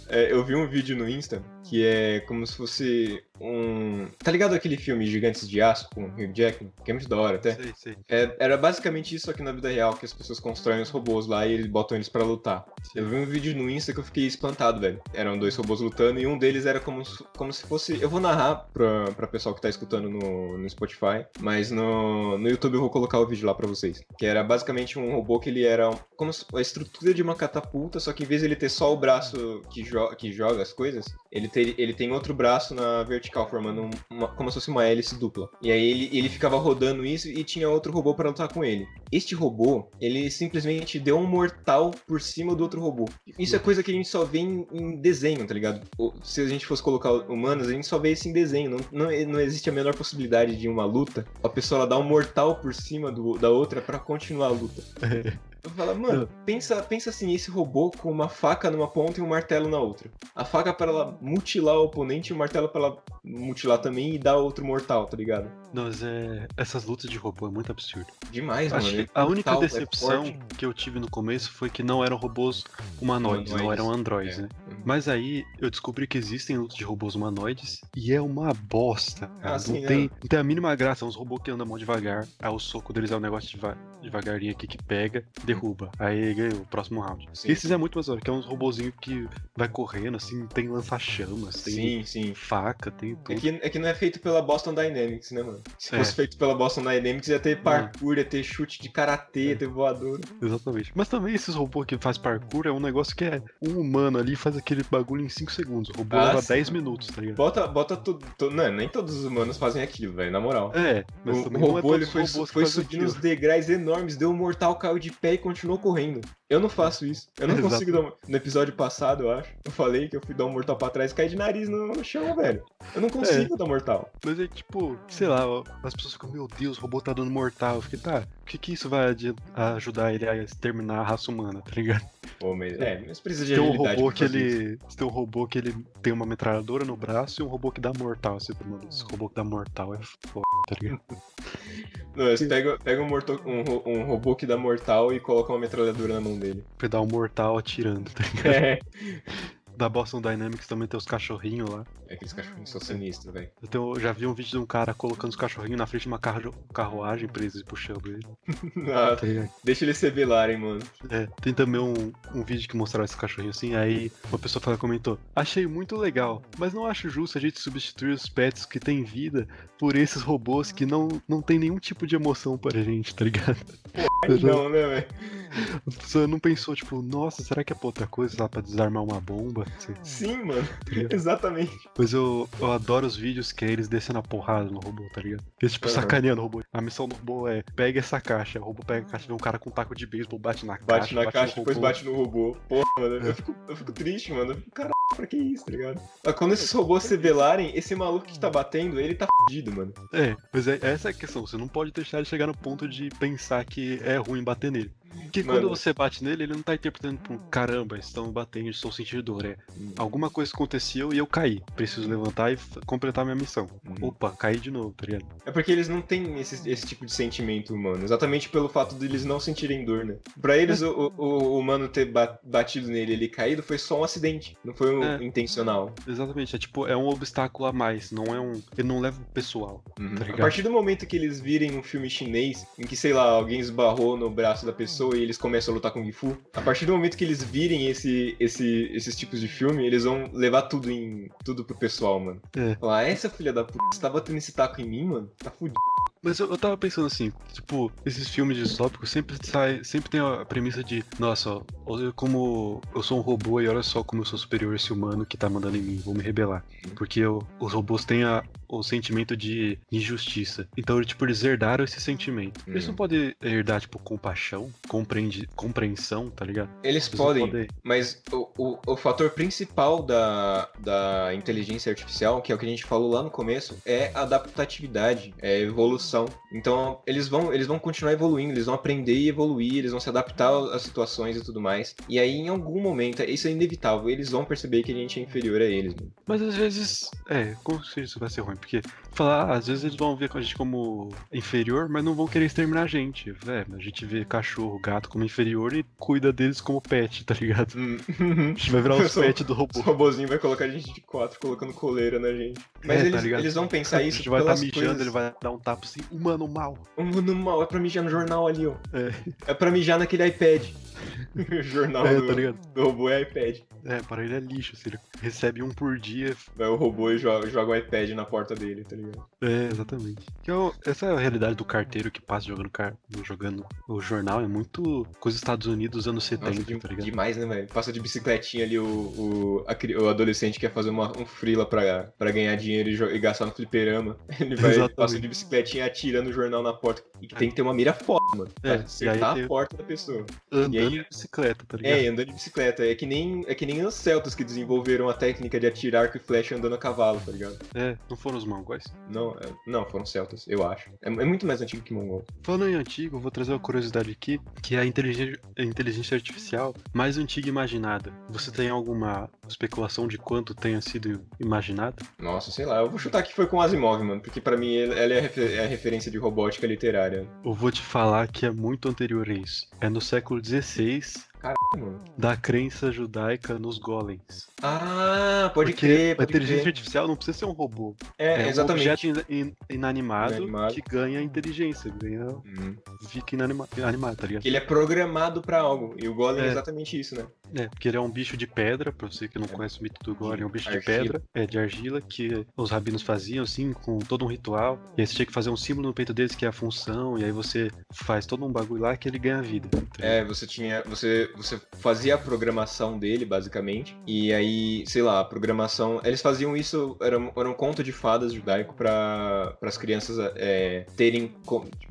É, eu vi um vídeo no Insta que é como se fosse um. Tá ligado aquele filme Gigantes de Aço com o Hugh Jackman? Que é muito da hora até. Sei, sei. É, era basicamente isso aqui na vida real, que as pessoas constroem os robôs lá e eles botam eles para lutar. Eu vi um vídeo no Insta que eu fiquei espantado, velho. Eram dois robôs lutando e um deles era como, como se fosse. Eu vou narrar pra, pra pessoal que tá escutando no, no Spotify, mas no, no YouTube eu vou colocar o vídeo lá pra vocês. Que era basicamente um robô que ele era como a estrutura de uma catapulta, só que em vez de ele ter só o braço que, jo que joga as coisas, ele tem, ele tem outro braço na vertical, formando uma, como se fosse uma hélice dupla. E aí ele, ele ficava rodando isso e tinha outro robô para lutar com ele. Este robô, ele simplesmente deu um mortal por cima do outro robô. Isso é coisa que a gente só vê em, em desenho, tá ligado? Se a gente fosse colocar humanos, a gente só vê isso em desenho. Não, não, não existe a menor possibilidade de uma luta, a pessoa ela dar um mortal por cima do, da outra para continuar a luta. [LAUGHS] Eu falo, mano, pensa, pensa assim, esse robô com uma faca numa ponta e um martelo na outra. A faca para ela mutilar o oponente e o martelo para ela mutilar também e dar outro mortal, tá ligado? Não, mas é. Essas lutas de robô é muito absurdo. Demais, Acho mano. a única Mortal, é decepção forte. que eu tive no começo foi que não eram robôs humanoides, não Humanoides, eram androides, é. né? Mas aí eu descobri que existem lutas de robôs humanoides e é uma bosta. cara. Ah, sim, não, tem, é. não tem a mínima graça. É uns robôs que andam mão devagar. Aí o soco deles é um negócio deva- devagarinho aqui que pega, derruba. Aí ganhou o próximo round. Sim. Esses é muito mais hora, que é uns robozinhos que vai correndo, assim, tem lança-chamas, tem Sim, sim. faca, tem tudo. É que, é que não é feito pela Boston Dynamics, né, mano? Se É. fosse feito pela Boston Dynamics, ia ter parkour, ia ter chute de karatê, ia ter voador. Exatamente. Mas também esses robôs que faz parkour é um negócio que é um humano ali faz aquele bagulho em 5 segundos. O robô Ah, leva sim. 10 minutos, tá ligado? Bota, bota tudo. Não, nem todos os humanos fazem aquilo, velho, na moral. É, mas O, também o é robô ele todos foi, foi subindo os degraus enormes, deu um mortal, caiu de pé e continuou correndo. Eu não faço isso. Eu não [LAUGHS] Exato. consigo dar um... No episódio passado, eu acho, eu falei que eu fui dar um mortal pra trás e caí de nariz no chão, velho. Eu não consigo dar mortal. Mas é tipo, sei lá, as pessoas ficam, meu Deus, o robô tá dando mortal. Eu fiquei, tá, o que que isso vai ajudar ele a exterminar a raça humana, tá ligado? Pô, mas, é, mas precisa de Tem um robô que fazer isso. ele. Tem um robô que ele tem uma metralhadora no braço e um robô que dá mortal. Assim, mano, esse robô que dá mortal é foda, tá ligado? Não, você pega, pega um, morto- um um robô que dá mortal e coloca uma metralhadora na mão dele. Um mortal atirando, tá ligado? É. [LAUGHS] Da Boston Dynamics também tem os cachorrinhos lá. Aqueles cachorrinhos são sinistros, velho. Eu tenho- já vi um vídeo de um cara colocando os cachorrinhos na frente de uma carro- carruagem preso e puxando ele. Ah, Tá ligado? deixa eles se velarem, mano. É, tem também um, um vídeo que mostrava esse cachorrinho assim, aí uma pessoa fala, comentou, achei muito legal, mas não acho justo a gente substituir os pets que têm vida por esses robôs que não, não tem nenhum tipo de emoção pra gente, tá ligado? Não, né, velho? A pessoa não pensou, tipo, nossa, será que é pra outra coisa lá pra desarmar uma bomba? Sei. Sim, mano. Exatamente. Mas eu, eu adoro os vídeos que é eles descendo a porrada no robô, tá ligado? Eles, tipo, Aham. sacaneando o robô. A missão do robô é, pega essa caixa. O robô pega a caixa, vê um cara com um taco de beisebol, bate na Bate caixa, na no caixa, depois bate no robô. Porra, mano, É. eu, fico, eu fico triste, mano. Eu fico, caralho, pra que isso, tá ligado? Mas quando esses robôs se velarem, esse maluco que tá batendo, ele tá fudido, mano. É, mas é, essa é a questão. Você não pode deixar ele chegar no ponto de pensar que é ruim bater nele. Porque Mano. quando você bate nele, ele não tá interpretando, tipo, caramba, estão batendo, estou sentindo dor. É, alguma coisa aconteceu e eu caí. Preciso levantar e completar minha missão. Uhum. Opa, caí de novo, tá ligado? É porque eles não têm esse, esse tipo de sentimento humano. Exatamente pelo fato de eles não sentirem dor, né? Pra eles, o, o, o humano ter ba- batido nele e ele caído foi só um acidente. Não foi um É. intencional. Exatamente, é tipo, é um obstáculo a mais, não é um. Ele não leva o pessoal. Uhum. Tá a partir do momento que eles virem um filme chinês, em que, sei lá, alguém esbarrou no braço da pessoa e eles começam a lutar com Gifu, a partir do momento que eles virem esse, esse, esses tipos de filme, eles vão levar tudo em tudo pro pessoal, mano. É. Falar, "Ah, essa filha da puta, você tá batendo esse taco em mim, mano? Tá fudido. Mas eu, eu tava pensando assim, tipo, esses filmes distópicos sempre sai, sempre tem a premissa de, nossa, ó, olha como eu sou um robô e olha só como eu sou superior a esse humano que tá mandando em mim, vou me rebelar. Porque eu- os robôs têm a- o sentimento de injustiça. Então, tipo, eles herdaram esse sentimento. Eles Hum. não podem herdar, tipo, compaixão, compreende, compreensão, tá ligado? Eles Eles não podem, mas o, o, o fator principal da, da inteligência artificial, que é o que a gente falou lá no começo, é a adaptatividade, é a Então, eles vão, eles vão continuar evoluindo, eles vão aprender e evoluir, eles vão se adaptar às situações e tudo mais. E aí, em algum momento, isso é inevitável, eles vão perceber que a gente é inferior a eles. Mano. Mas às vezes, é, como se isso vai ser ruim? Porque, falar, ah, às vezes eles vão ver a gente como inferior, mas não vão querer exterminar a gente. É, a gente vê cachorro, gato como inferior e cuida deles como pet, tá ligado? Hum. A [LAUGHS] gente vai virar os pets do robô. robozinhos vai colocar a gente de quatro colocando coleira na gente. Mas É, tá eles, ligado? eles vão pensar A isso gente vai estar pelas mijando, coisas... ele vai dar um tapa assim, humano mal. O mundo mal, é pra mijar no jornal ali, ó. É, É pra mijar naquele iPad. [LAUGHS] o jornal é do, tá ligado? do robô é iPad. É, para ele é lixo, se ele recebe um por dia. Vai o robô e joga, joga o iPad na porta dele, tá ligado? Ligado? É, exatamente. Que é essa é a realidade do carteiro que passa jogando, car... jogando o jornal. É muito coisa dos Estados Unidos, anos 70, Nossa, tá ligado? demais, né, velho? Passa de bicicletinha ali o, o, a o adolescente quer fazer uma, um freela pra, pra ganhar dinheiro e, e gastar no fliperama. [LAUGHS] Ele vai, Exatamente. passa de bicicletinha atirando o jornal na porta. E que tem que ter uma mira foda, mano. Pra É, acertar e aí a porta da pessoa. Andando E aí- de bicicleta, tá ligado? É, e andando de bicicleta. É que nem, é que nem os celtas que desenvolveram a técnica de atirar arco e flecha andando a cavalo, tá ligado? É, não foram os mongóis? Não, é- não, foram celtas, eu acho. É, é muito mais antigo que mongol. Falando em antigo, vou trazer uma curiosidade aqui, que é a inteligência, a inteligência artificial mais antiga imaginada. Você tem alguma especulação de quanto tenha sido imaginada? Nossa, sei lá, eu vou chutar que foi com Asimov, mano, porque pra mim ela é a, refer- é a referência de robótica literária. Eu vou te falar que é muito anterior a isso. É no século XVI, Mano. da crença judaica nos golems. Ah, pode Porque crer, a pode inteligência crer. artificial não precisa ser um robô. É, É, um exatamente. objeto in- in- inanimado, Inanimado. que ganha inteligência, ganha, Uhum. fica inanima, animado, tá ligado? Ele é programado pra algo, e o Golem é, É. exatamente isso, né? É, porque ele é um bicho de pedra, pra você que não conhece o mito do Golem, é um bicho de Argila. pedra, é de argila, que os rabinos faziam, assim, com todo um ritual. E aí você tinha que fazer um símbolo no peito deles, que é a função, e aí você faz todo um bagulho lá que ele ganha vida. tá? É, você tinha. Você, você fazia a programação dele, basicamente. E aí, sei lá, a programação. Eles faziam isso, era, um- era um conto de fadas judaico para as crianças é, terem.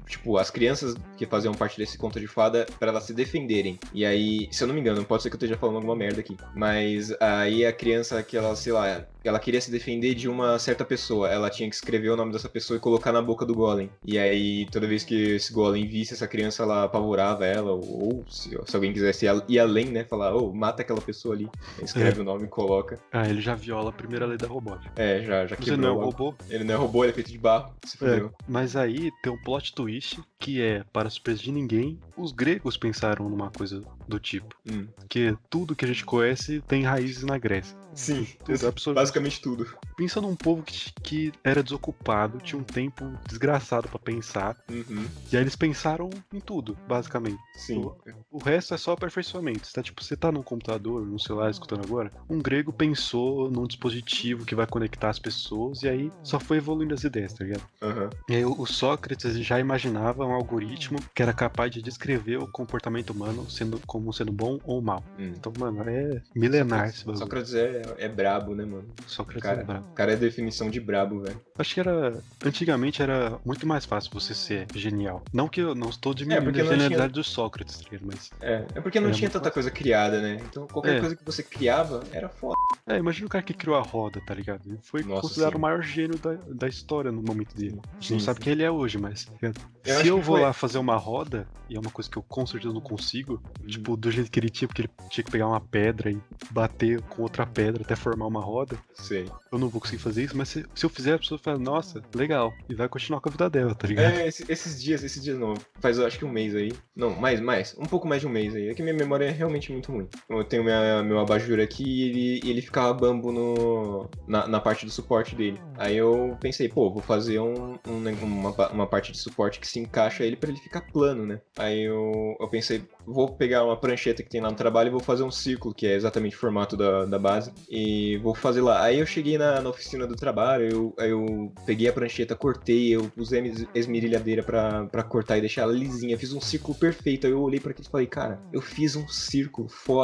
Tipo, as crianças que faziam parte desse conto de fada, para elas se defenderem. E aí, se eu não me engano, pode ser que eu esteja falando alguma merda aqui. Mas aí a criança que ela, sei lá, ela queria se defender de uma certa pessoa. Ela tinha que escrever o nome dessa pessoa e colocar na boca do golem. E aí, toda vez que esse golem visse essa criança, ela apavorava ela. Ou, ou se, se alguém quisesse ir além, né? Falar, ô, mata aquela pessoa ali. Escreve o nome e coloca. Ah, ele já viola a primeira lei da robótica. É, já, já quebrou. não é um robô? Ele não é robô, ele é feito de barro. Se É, mas aí tem um plot twist que é, para surpresa de ninguém, os gregos pensaram numa coisa do tipo. Hum. Que tudo que a gente conhece tem raízes na Grécia. Sim, Tudo, absolutamente. basicamente tudo. Pensa num povo que, que era desocupado, tinha um tempo desgraçado pra pensar, Uhum. e aí eles pensaram em tudo, basicamente. Sim. O resto é só aperfeiçoamento. Você tá, tipo, você tá num computador, num celular escutando agora, um grego pensou num dispositivo que vai conectar as pessoas, e aí só foi evoluindo as ideias, tá ligado? Aham. E aí o o Sócrates já imaginava um algoritmo que era capaz de descrever o comportamento humano sendo, como sendo bom ou mal. Hum. Então, mano, é milenar esse bagulho. Sócrates é, é brabo, né, mano? Sócrates Cara, é brabo. o cara é definição de brabo, velho. Acho que era. Antigamente era muito mais fácil você ser genial. Não que eu não estou diminuindo porque a genialidade do Sócrates, tá? Mas. É, é porque não É tinha tanta fácil. coisa criada, né? Então qualquer É. coisa que você criava era foda. É, imagina o cara que criou a roda, tá ligado? Ele foi Nossa, considerado sim. o maior gênio da, da história no momento dele. A gente não sabe quem ele é hoje, mas. tá? Eu Se eu vou foi- lá fazer uma roda, e é uma coisa que eu com certeza não consigo, Uhum. Tipo, do jeito que ele tinha, porque ele tinha que pegar uma pedra e bater com outra pedra até formar uma roda, Sei. eu não vou conseguir fazer isso, mas se, se eu fizer, a pessoa fala, nossa, legal, e vai continuar com a vida dela, tá ligado? É, esse- esses dias, esses dias não. Faz eu acho que um mês aí. Não, mais, mais. Um pouco mais de um mês aí. É que minha memória é realmente muito ruim. Eu tenho minha, meu abajur aqui e ele, ele ficava bambo no, na, na parte do suporte dele. Aí eu pensei, pô, vou fazer um, um ne- uma, uma parte de suporte que se encaixa ele pra ele ficar plano, né? Aí eu, eu pensei, vou pegar uma prancheta que tem lá no trabalho e vou fazer um círculo, que é exatamente o formato da, da base, e vou fazer lá. Aí eu cheguei na, na oficina do trabalho, eu, eu peguei a prancheta, cortei, eu usei a esmerilhadeira pra, pra cortar e deixar ela lisinha, fiz um círculo perfeito. Aí eu olhei pra aquilo e falei, cara, eu fiz um círculo foda.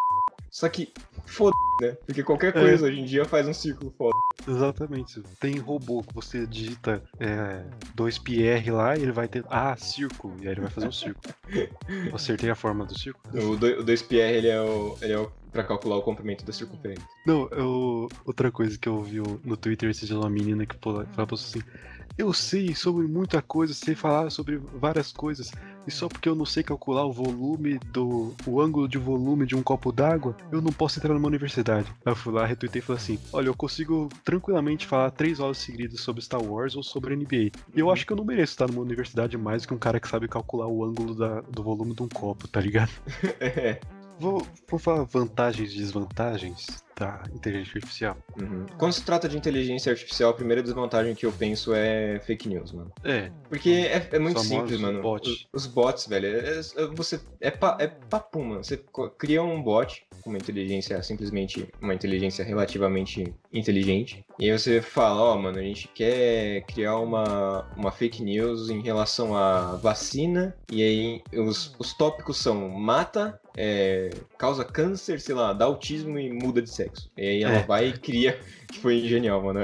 Só que, foda, né? Porque qualquer É. coisa hoje em dia faz um círculo foda. Exatamente. Tem robô que você digita é, 2PR lá e ele vai ter. Ah, círculo. E aí ele vai fazer um círculo. [LAUGHS] Acertei a forma do círculo. O, do- o 2PR, ele é o, ele é o pra calcular o comprimento da circunferência. Não, eu, outra coisa que eu vi no Twitter esse dia uma menina que falava assim: Eu sei sobre muita coisa, sei falar sobre várias coisas, e só porque eu não sei calcular o volume do. o ângulo de volume de um copo d'água, eu não posso entrar numa universidade. Aí eu fui lá, retuitei e falei assim: Olha, eu consigo tranquilamente falar três aulas seguidas sobre Star Wars ou sobre NBA. E eu acho que eu não mereço estar numa universidade mais que um cara que sabe calcular o ângulo da- do volume de um copo, tá ligado? [LAUGHS] É. vou, vou falar vantagens e desvantagens da inteligência artificial. Uhum. Quando se trata de inteligência artificial, a primeira desvantagem que eu penso é fake news, mano. É. Porque é, é muito simples, mano. bot. Os, os bots, velho, é, é- você é, pa, é papum, mano. Você cria um bot com uma inteligência, simplesmente uma inteligência relativamente inteligente. E aí você fala, ó, mano, a gente quer criar uma, uma fake news em relação à vacina. E aí os, os tópicos são mata, é, causa câncer, sei lá, dá autismo e muda de sexo. E aí ela É. vai e cria. [LAUGHS] Que foi genial, mano.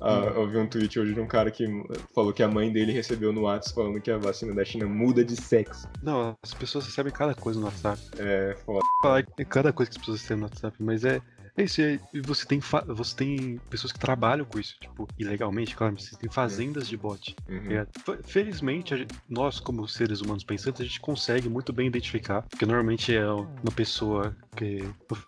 Ah, eu vi um tweet hoje de um cara que falou que a mãe dele recebeu no WhatsApp falando que a vacina da China muda de sexo. Não, as pessoas recebem cada coisa no WhatsApp. É foda. Falar é cada coisa que as pessoas recebem no WhatsApp, mas é. É isso, e você tem, você tem pessoas que trabalham com isso, tipo, ilegalmente, claro, mas você tem fazendas de bot. Uhum. Fe- Felizmente, gente- nós, como seres humanos pensantes, a gente consegue muito bem identificar, porque normalmente é uma pessoa que,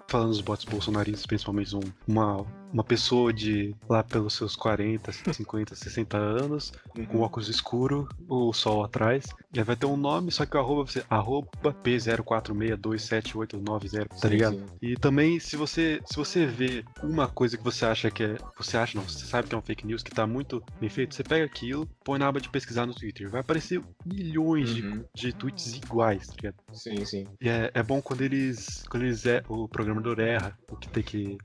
falando dos bots bolsonaristas, principalmente um- uma, uma pessoa de lá pelos seus 40, 50, 60 anos, com Uhum. óculos escuro, o sol atrás, e aí vai ter um nome, só que o arroba vai ser arroba P04627890, tá Sim, ligado? sim. E também, se você, se você vê uma coisa que você acha que é. Você acha, não, você sabe que é um fake news que tá muito bem feito, você pega aquilo, põe na aba de pesquisar no Twitter. Vai aparecer milhões de, Uhum. de tweets iguais, tá ligado? Sim, sim. E é, é bom quando eles. Quando eles é, o programador erra o que tem que.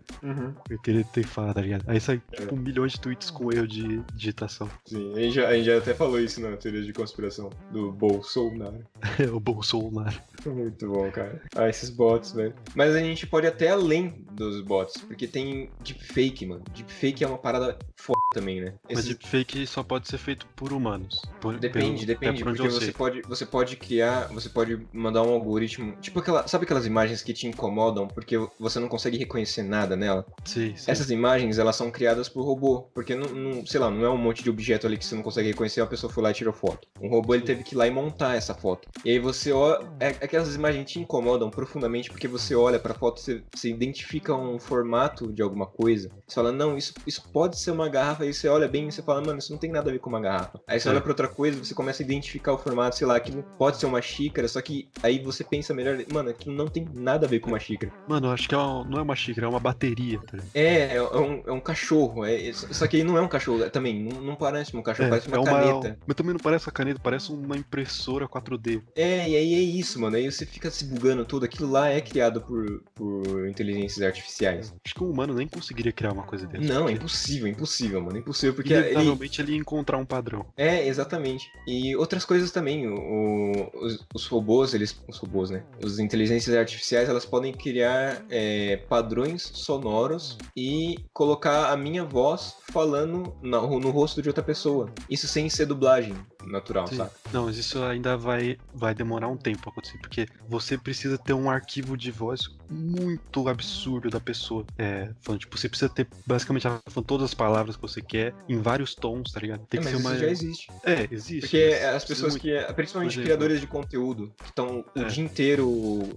O que ele falar, tá ligado? Aí sai tipo milhões de tweets com erro de digitação. Sim, a gente, já, a gente já até falou isso na teoria de conspiração do Bolsonaro. É [LAUGHS] o Bolsonaro. Muito bom, cara. Ah, esses bots, velho. Mas a gente pode até além dos bots, porque tem deepfake, mano. Deepfake é uma parada foda também, né? Mas deepfake só pode ser feito por humanos. Por- Depende, pelo- depende, por porque você sei. pode, você pode criar, você pode mandar um algoritmo, tipo aquela, sabe aquelas imagens que te incomodam porque você não consegue reconhecer nada nela? Sim, sim. Essas imagens, elas são criadas por robô, porque não, não- sei lá, não é um monte de objeto ali que você não consegue reconhecer, a pessoa foi lá e tirou foto. Um robô ele teve que ir lá e montar essa foto. E aí você olha, é, aquelas imagens te incomodam profundamente porque você olha pra foto, você, você identifica um formato de alguma coisa. Você fala, não, isso, isso pode ser uma garrafa, aí você olha bem e você fala, mano, isso não tem nada a ver com uma garrafa. Aí você É. olha pra outra coisa, você começa a identificar o formato, sei lá, aquilo pode ser uma xícara, só que aí você pensa melhor, mano, aquilo não tem nada a ver com uma xícara. Mano, eu acho que é uma- não é uma xícara, é uma bateria, tá ligado? É, é um, é um cachorro. É, só que ele não é um cachorro é, também. Não, não parece um cachorro, parece uma, caneta. Mas também não parece uma caneta, parece uma impressora 4D. É, e aí é isso, mano. Aí você fica se bugando tudo. Aquilo lá é criado por, por inteligências artificiais. Acho que um humano nem conseguiria criar uma coisa dessa. Não, é porque impossível, impossível, mano. Impossível, porque ele. Inevitavelmente ele ia encontrar um padrão. É, exatamente. E outras coisas também. O- os, os robôs, eles. Os robôs, né? As inteligências artificiais, elas podem criar é, padrões sonoros e colocar a minha voz falando na- no rosto de outra pessoa. Isso sem ser dublagem natural, Sim. sabe? Não, mas isso ainda vai, vai demorar um tempo pra acontecer, porque você precisa ter um arquivo de voz muito absurdo da pessoa. É, falando, tipo, você precisa ter basicamente ela falando todas as palavras que você quer em vários tons, tá ligado? Tem É, que mas ser uma. isso já existe. É, existe. Porque as pessoas muito- que, principalmente criadores de conteúdo, que estão o É. dia inteiro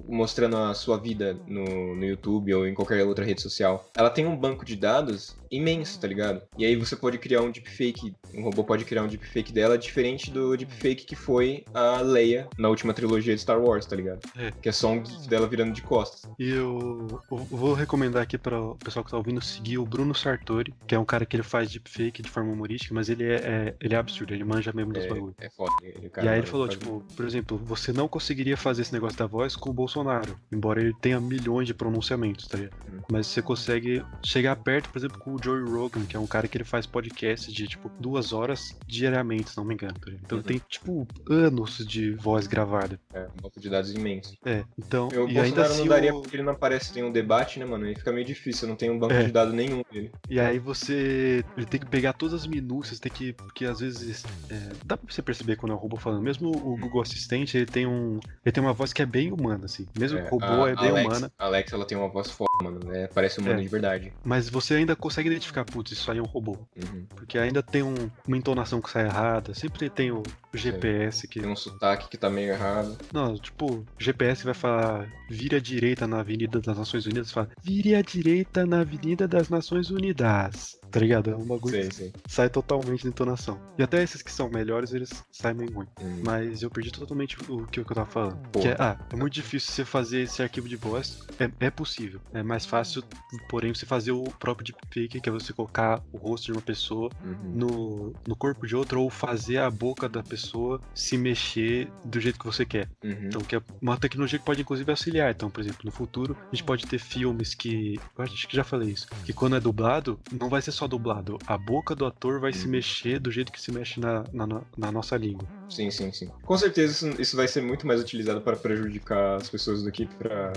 mostrando a sua vida no, no YouTube ou em qualquer outra rede social, ela tem um banco de dados imenso, tá ligado? E aí você pode criar um deepfake, um robô pode criar um deepfake dela diferente do deepfake que foi a Leia na última trilogia de Star Wars, tá ligado? É. Que é só um gif dela virando de costas. E eu, eu vou recomendar aqui para o pessoal que tá ouvindo seguir o Bruno Sartori, que é um cara que ele faz deepfake de forma humorística, mas ele é, é- ele é absurdo, ele manja mesmo dos bagulhos. É, é foda. Ele, o cara E aí ele falou, tipo, por exemplo, você não conseguiria fazer esse negócio da voz com o Bolsonaro, embora ele tenha milhões de pronunciamentos, tá ligado? Hum. Mas você consegue chegar perto, por exemplo, com o Joey Rogan, que é um cara que ele faz podcast de, tipo, duas horas diariamente, se não me engano, ligado? Então Uhum. tem, tipo, anos de voz gravada. É, um banco de dados imenso. É, então, O e Bolsonaro ainda não assim daria o- porque ele não aparece em um debate, né, mano? Aí fica meio difícil, não tem um banco É. de dados nenhum dele. E aí você. Ele tem que pegar todas as minúcias, tem que. Porque às vezes. é, dá pra você perceber quando é um robô falando. Mesmo o Google Assistente, ele tem um. Ele tem uma voz que é bem humana, assim. Mesmo que o robô a é bem Alexa, humana. A Alexa, ela tem uma voz foda, mano, né? Parece humano É. de verdade. Mas você ainda consegue identificar, putz, isso aí é um robô. Uhum. Porque ainda tem um- uma entonação que sai errada. Sempre tem o, o GPS que. Tem um sotaque que tá meio errado. Não, tipo, o GPS vai falar vire à direita na Avenida das Nações Unidas, fala vire à direita na Avenida das Nações Unidas. Tá ligado? É um bagulho que sei. sai totalmente da entonação. E até esses que são melhores, eles saem meio ruim. Hum. Mas eu perdi totalmente o que, eu tava falando. Que é, ah, é muito difícil você fazer esse arquivo de voz. É, é possível. É mais fácil, porém, você fazer o próprio deepfake, que é você colocar o rosto de uma pessoa Uhum. no, no corpo de outra ou fazer a boca da pessoa se mexer do jeito que você quer. Uhum. Então, que é uma tecnologia que pode inclusive auxiliar. Então, por exemplo, no futuro, a gente pode ter filmes que. Eu acho que já falei isso. Que quando é dublado, não vai ser só dublado. A boca do ator vai se Uhum. mexer do jeito que se mexe na, na, na- nossa língua. Sim, sim, sim. Com certeza isso, isso vai ser muito mais utilizado para prejudicar as pessoas do que para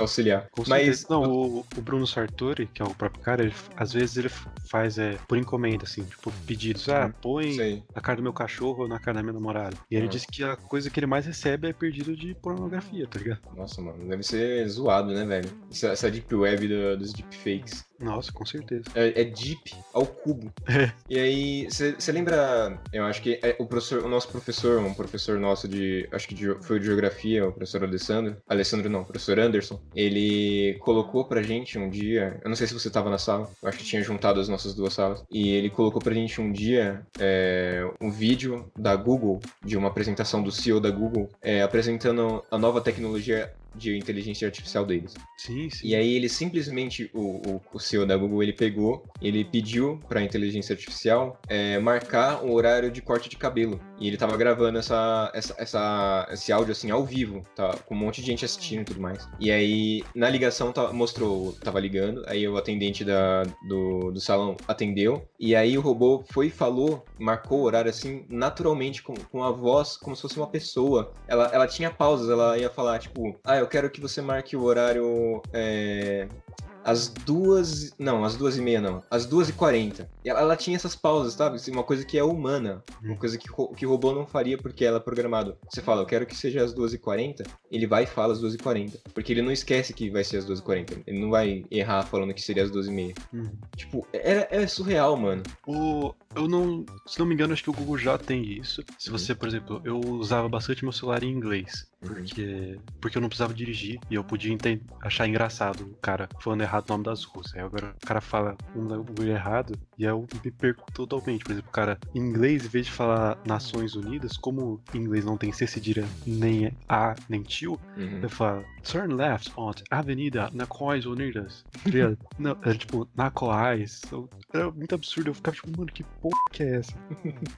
auxiliar. Com Mas certeza. Não, o, o Bruno Sartori, que é o próprio cara, ele, às vezes ele faz é, por encomenda, assim, tipo, pedidos. Ah, Uhum. põe sei. na cara do meu cachorro ou na cara da minha namorada. E ele Uhum. disse que a coisa que ele mais recebe é pedido de pornografia, tá ligado? Nossa, mano, deve ser zoado, né, velho? Essa, essa deep web do- dos deepfakes. Nossa, com certeza. É, é deep ao cubo. [LAUGHS] É. E aí, você lembra? Eu acho que é o professor, o nosso professor, um professor nosso de, acho que de- foi de geografia, o professor Alessandro. Alessandro não, o professor Anderson. Ele colocou pra gente um dia, eu não sei se você tava na sala, eu acho que tinha juntado as nossas duas salas. E ele colocou pra gente um dia é, um vídeo da Google, de uma apresentação do CEO da Google, é, apresentando a nova tecnologia de inteligência artificial deles. Sim, sim. E aí ele simplesmente, o, o, o CEO da Google, ele pegou, ele pediu pra inteligência artificial é, marcar o horário de corte de cabelo. E ele tava gravando essa, essa, essa- esse áudio assim ao vivo, tá? Com um monte de gente assistindo e tudo mais. E aí, na ligação, tá- mostrou, tava ligando, aí o atendente da, do, do salão atendeu. E aí o robô foi e falou, marcou o horário assim, naturalmente, com, com a voz como se fosse uma pessoa. Ela, ela tinha pausas, ela ia falar, tipo, ah, eu quero que você marque o horário. É, às duas. Não, às duas e meia não. Às duas e quarenta. Ela, ela tinha essas pausas, sabe? Assim, Uma coisa que é humana. Uma Hum. coisa que, que robô não faria porque ela é programado. Você fala, eu quero que seja às duas e quarenta. Ele vai e fala às duas e quarenta. Porque ele não esquece que vai ser às duas e quarenta. Ele não vai errar falando que seria às duas e meia. Uhum. Tipo, é, é surreal, mano. O, eu não, se não me engano, acho que o Google já tem isso. Se Uhum. você, por exemplo, eu usava bastante meu celular em inglês, Uhum. porque porque eu não precisava dirigir e eu podia achar engraçado o cara falando errado o nome das ruas. Aí agora o cara fala um errado e aí eu me perco totalmente. Por exemplo, o cara em inglês, em vez de falar Nações Unidas, como em inglês não tem C cedilha nem A nem tio, Uhum. eu falo turn left on Avenida Nações Unidas. Tá ligado? [LAUGHS] não, é tipo Nacoais. Era muito absurdo. Eu ficava tipo, mano, que porra que é essa?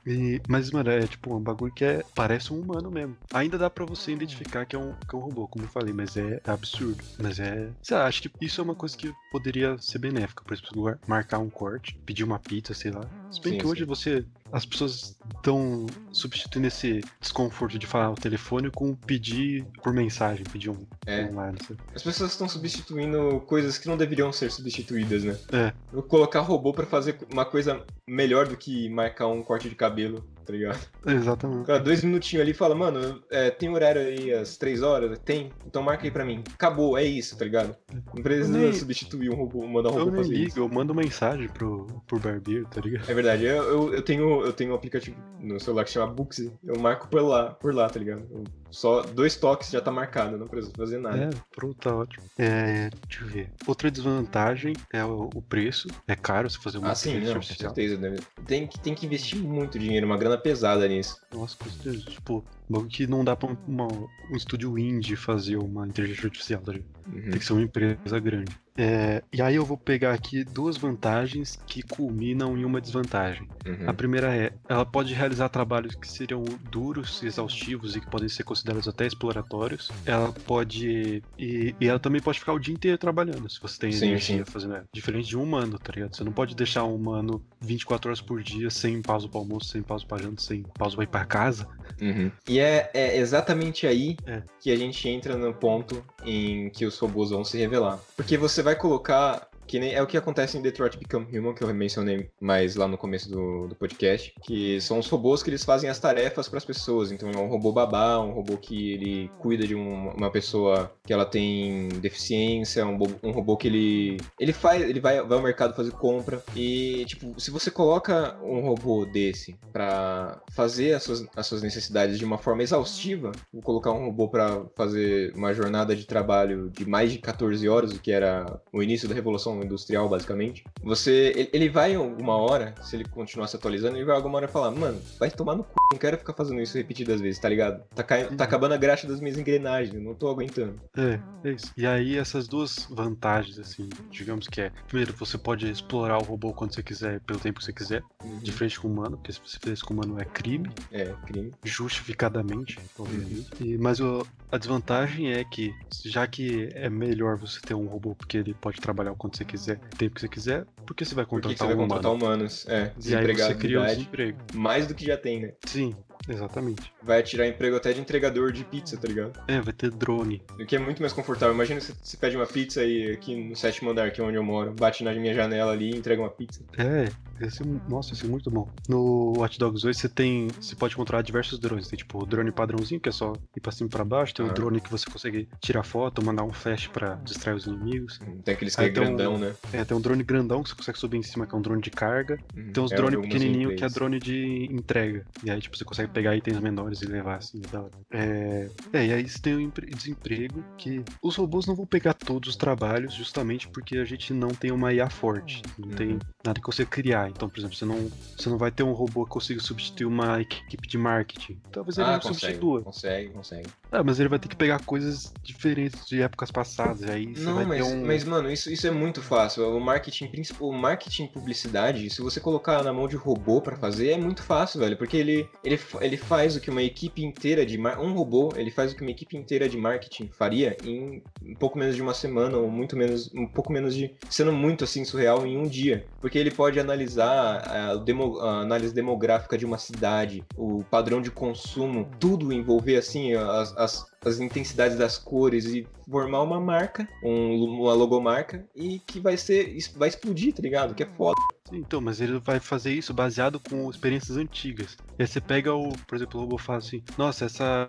E- mas, mano, é tipo um bagulho que é, parece um humano mesmo. Ainda dá pra você identificar que é um, que é um robô, como eu falei, mas é absurdo. Mas é. Sei lá, acho que isso é uma coisa que poderia ser benéfica. Por exemplo, marcar um corte, pedir uma pizza, sei lá. Se bem Sim, que hoje sim. você. As pessoas estão substituindo esse desconforto de falar o telefone com pedir por mensagem, pedir um É. online. sabe? As pessoas estão substituindo coisas que não deveriam ser substituídas, né? É. Vou colocar robô pra fazer uma coisa melhor do que marcar um corte de cabelo, tá ligado? Exatamente. Cara, dois minutinhos ali e fala, mano, é, tem horário aí às três horas? Tem? Então marca aí pra mim. Acabou, é isso, tá ligado? Não precisa nem- substituir um robô, mandar um Eu robô fazer ligo, isso. eu mando mensagem pro, pro barbeiro, tá ligado? É verdade, eu, eu, eu tenho, eu tenho um aplicativo no celular que chama Booksy. Eu marco por lá, por lá, tá ligado? Eu- só dois toques já tá marcado, não preciso fazer nada. É, pronto, tá ótimo. É, deixa eu ver. Outra desvantagem é o, o preço. É caro você fazer uma Ah, sim, não, com certeza. né? Tem que, tem que investir muito dinheiro, uma grana pesada nisso. Nossa, com certeza. Tipo, bagulho que não dá pra um, uma- um estúdio indie fazer uma inteligência artificial, tá ligado? Uhum. Tem que ser uma empresa grande. É, e aí eu vou pegar aqui duas vantagens que culminam em uma desvantagem. Uhum. A primeira é, ela pode realizar trabalhos que seriam duros, exaustivos e que podem ser considerados até exploratórios. Ela pode. E, e ela também pode ficar o dia inteiro trabalhando, se você tem Sim, energia sim. fazendo ela. Diferente de um humano, tá ligado? Você não pode deixar um humano 24 horas por dia sem pausa pro almoço, sem pausa pra janta, sem pausa pra ir pra casa. Uhum. E é, é exatamente aí É. que a gente entra no ponto em que os robôs vão se revelar. Porque você vai colocar. Que nem, é o que acontece em Detroit Become Human, que eu mencionei mais lá no começo do, do podcast. Que são os robôs que eles fazem as tarefas para as pessoas. Então é um robô babá, um robô que ele cuida de um- uma pessoa que ela tem deficiência, um, um robô que ele. Ele faz. Ele vai, vai ao mercado fazer compra. E, tipo, se você coloca um robô desse para fazer as suas, as suas necessidades de uma forma exaustiva, vou colocar um robô para fazer uma jornada de trabalho de mais de 14 horas, o que era o início da Revolução Revolução Industrial, basicamente. Você. Ele, ele vai alguma hora, se ele continuar se atualizando, ele vai alguma hora falar, mano, vai tomar no c... não quero ficar fazendo isso repetidas vezes, tá ligado? Tá, tá acabando a graxa das minhas engrenagens, não tô aguentando. É, é isso. E aí essas duas vantagens, assim, digamos que é, primeiro, você pode explorar o robô quando você quiser, pelo tempo que você quiser, Uhum. de frente com o humano, porque se você fizer isso com o humano é crime, É, crime. justificadamente, obviamente. E, mas o- a desvantagem é que, já que é melhor você ter um robô porque ele pode trabalhar o quanto você quiser, o tempo que você quiser, por que você vai contratar você vai um contratar humano? humanos? É, E aí você cria desempregabilidade. desemprego. Mais do que já tem, né? Sim, exatamente. Vai tirar emprego até de entregador de pizza, tá ligado? É, vai ter drone. O que é muito mais confortável. Imagina se você pede uma pizza aí aqui no sétimo andar, que é onde eu moro, bate na minha janela ali e entrega uma pizza. É, esse, nossa, esse é muito bom. No Watch Dogs 2 você tem. Você pode controlar diversos drones. Tem tipo o drone padrãozinho, que é só ir pra cima e pra baixo. Tem o Ah. drone que você consegue tirar foto, mandar um flash pra distrair os inimigos. Tem aqueles que Aí é tem um- grandão, né? É, tem um drone grandão que você consegue subir em cima, que é um drone de carga. Tem uns É, drones pequenininhos que é drone de entrega. E aí, tipo, você consegue pegar itens menores e levar assim. Da hora. É... é, e aí você tem o empre- desemprego que os robôs não vão pegar todos os trabalhos justamente porque a gente não tem uma IA forte. Não tem Uhum. nada que você criar. Então, por exemplo, você não, você não vai ter um robô que consiga substituir uma equipe de marketing. Talvez ele Ah, não consegue, substitua. consegue, consegue. Ah, mas ele vai ter que pegar coisas diferentes de épocas passadas. Aí você Não, vai mas, ter um. mas mano, isso, isso é muito fácil. O marketing, o marketing publicidade, se você colocar na mão de robô pra fazer, é muito fácil, velho. Porque ele, ele, ele faz o que uma equipe inteira de mar... um robô, ele faz o que uma equipe inteira de marketing faria em um pouco menos de uma semana ou muito menos, um pouco menos de, sendo muito assim surreal em um dia, porque ele pode analisar a, demo- a análise demográfica de uma cidade, o padrão de consumo, tudo envolver assim as, as, as intensidades das cores e formar uma marca, um- uma logomarca e que vai ser vai explodir, tá ligado? Que é foda. Então, mas ele vai fazer isso baseado com experiências antigas. E aí você pega o, por exemplo, o robô fala assim, nossa, essa,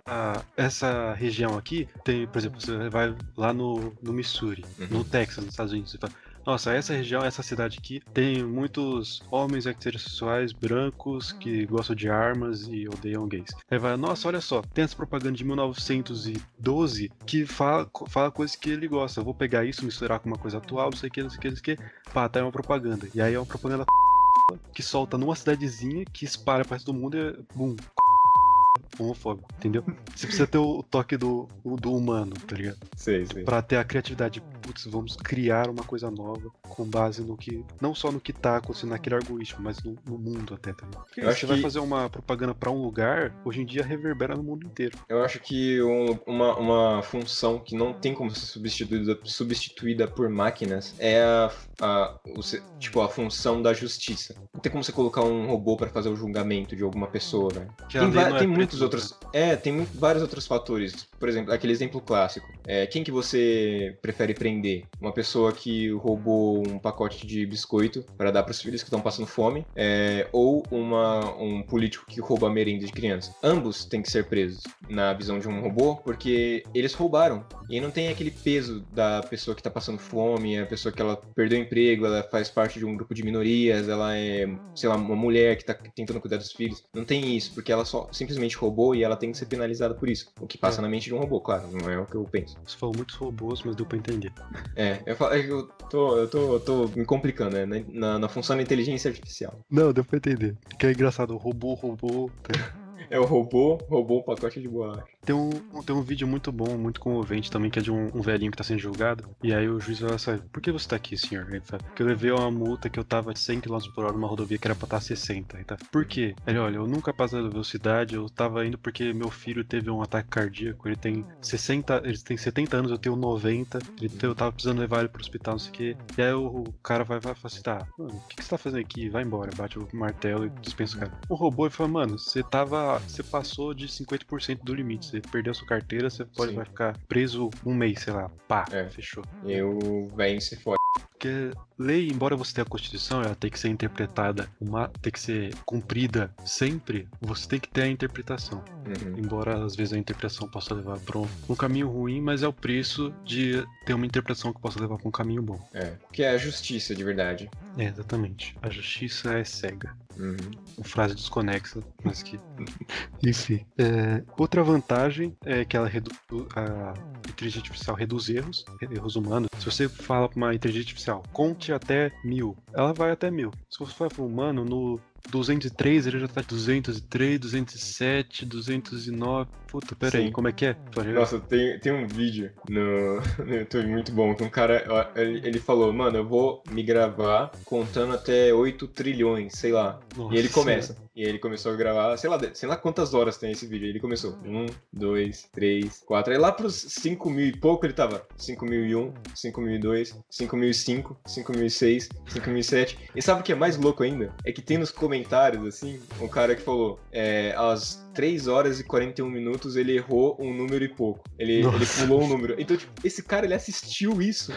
essa região aqui tem, por exemplo, você vai lá no, no Missouri, Uhum. no Texas, nos Estados Unidos, você fala, nossa, essa região, essa cidade aqui tem muitos homens heterossexuais brancos que gostam de armas e odeiam gays. Aí vai, nossa, olha só, tem essa propaganda de 1912 que fala, fala coisas que ele gosta. Eu vou pegar isso, misturar com uma coisa atual, não sei o que, não sei o que, não sei o que. Pá, tá é uma propaganda. E aí é uma propaganda [LAUGHS] que solta numa cidadezinha que espalha para resto do mundo e é, bum, [LAUGHS] homofóbico, entendeu? Você precisa ter o toque do, do humano, tá ligado? Sei, sei. Pra ter a criatividade, putz, vamos criar uma coisa nova com base no que, não só no que tá acontecendo naquele algoritmo, mas no, no mundo até, tá ligado? Porque Eu se acho você vai que- fazer uma propaganda pra um lugar, hoje em dia reverbera no mundo inteiro. Eu acho que um- uma, uma função que não tem como ser substituída, substituída por máquinas é a, a- o tipo, a função da justiça. Não tem como você colocar um robô pra fazer o julgamento de alguma pessoa, velho. Tem, é tem preto muitos no outros. É, tem muito- vários outros fatores. Por exemplo, aquele exemplo clássico. É, quem que você prefere prender? Uma pessoa que roubou um pacote de biscoito para dar pros filhos que estão passando fome, é, ou uma, um político que rouba merenda de criança. Ambos têm que ser presos na visão de um robô, porque eles roubaram. E não tem aquele peso da pessoa que tá passando fome, a pessoa que ela perdeu o emprego, ela faz parte de um grupo de minorias, ela é, sei lá, uma mulher que tá tentando cuidar dos filhos. Não tem isso, porque ela só simplesmente roubou e ela tem que ser penalizada por isso. O que passa É. na mente de um robô, claro, não é o que eu penso. Você falou muitos robôs, mas deu pra entender. É, eu, falo, eu, tô, eu, tô, eu tô me complicando, né? Na, na, função da inteligência artificial. Não, deu pra entender. Que é engraçado, robô, robô. tá? É o robô, roubou um pacote de borracha. Tem um, tem um vídeo muito bom, muito comovente também, que é de um, um velhinho que tá sendo julgado. E aí o juiz vai assim, por que você tá aqui, senhor? Ele fala, porque eu levei uma multa que eu tava de 100 km por hora numa rodovia que era pra estar 60. Aí tá, por quê? Ele, olha, eu nunca passei da velocidade, eu tava indo porque meu filho teve um ataque cardíaco, ele tem 60, ele tem 70 anos, eu tenho 90, ele eu tava precisando levar ele pro hospital, não sei o quê. E aí o, o cara vai, vai falar assim, tá, mano, o que, que você tá fazendo aqui? Vai embora, bate o martelo e dispensa o cara. O robô ele fala, mano, você tava. Você passou de 50% do limite, você perdeu sua carteira, você pode Sim. vai ficar preso um mês, sei lá. Pá, É. fechou. E o velho se fode. Porque lei, embora você tenha a Constituição, ela tem que ser interpretada, uma, tem que ser cumprida sempre, você tem que ter a interpretação. Uhum. Embora às vezes a interpretação possa levar para um, um caminho ruim, mas é o preço de ter uma interpretação que possa levar para um caminho bom. É, que é a justiça de verdade. É, exatamente. A justiça é cega. Uhum. Uma frase desconexa, mas que. [LAUGHS] Enfim. É, outra vantagem é que ela reduz a inteligência artificial reduz erros, erros humanos. Se você fala pra uma inteligência artificial, conte até mil, ela vai até mil. Se você for para um humano, no 203, ele já tá 203, 207, 209. Puta, pera Sim. aí, como é que é? Nossa, tem, tem um vídeo no, [LAUGHS] no YouTube muito bom que um cara, ele, ele falou, mano, eu vou me gravar contando até 8 trilhões, sei lá. Nossa. E ele começa. E ele começou a gravar, sei lá, sei lá quantas horas tem esse vídeo. Ele começou. 1, 2, 3, 4. Aí lá pros 5 mil e pouco ele tava. 5001, 5002, 5005, 5006, 5007. E sabe o que é mais louco ainda? É que tem nos comentários, assim, um cara que falou: é, às 3 horas e 41 minutos ele errou um número e pouco. Ele, ele pulou um número. Então, tipo, esse cara ele assistiu isso.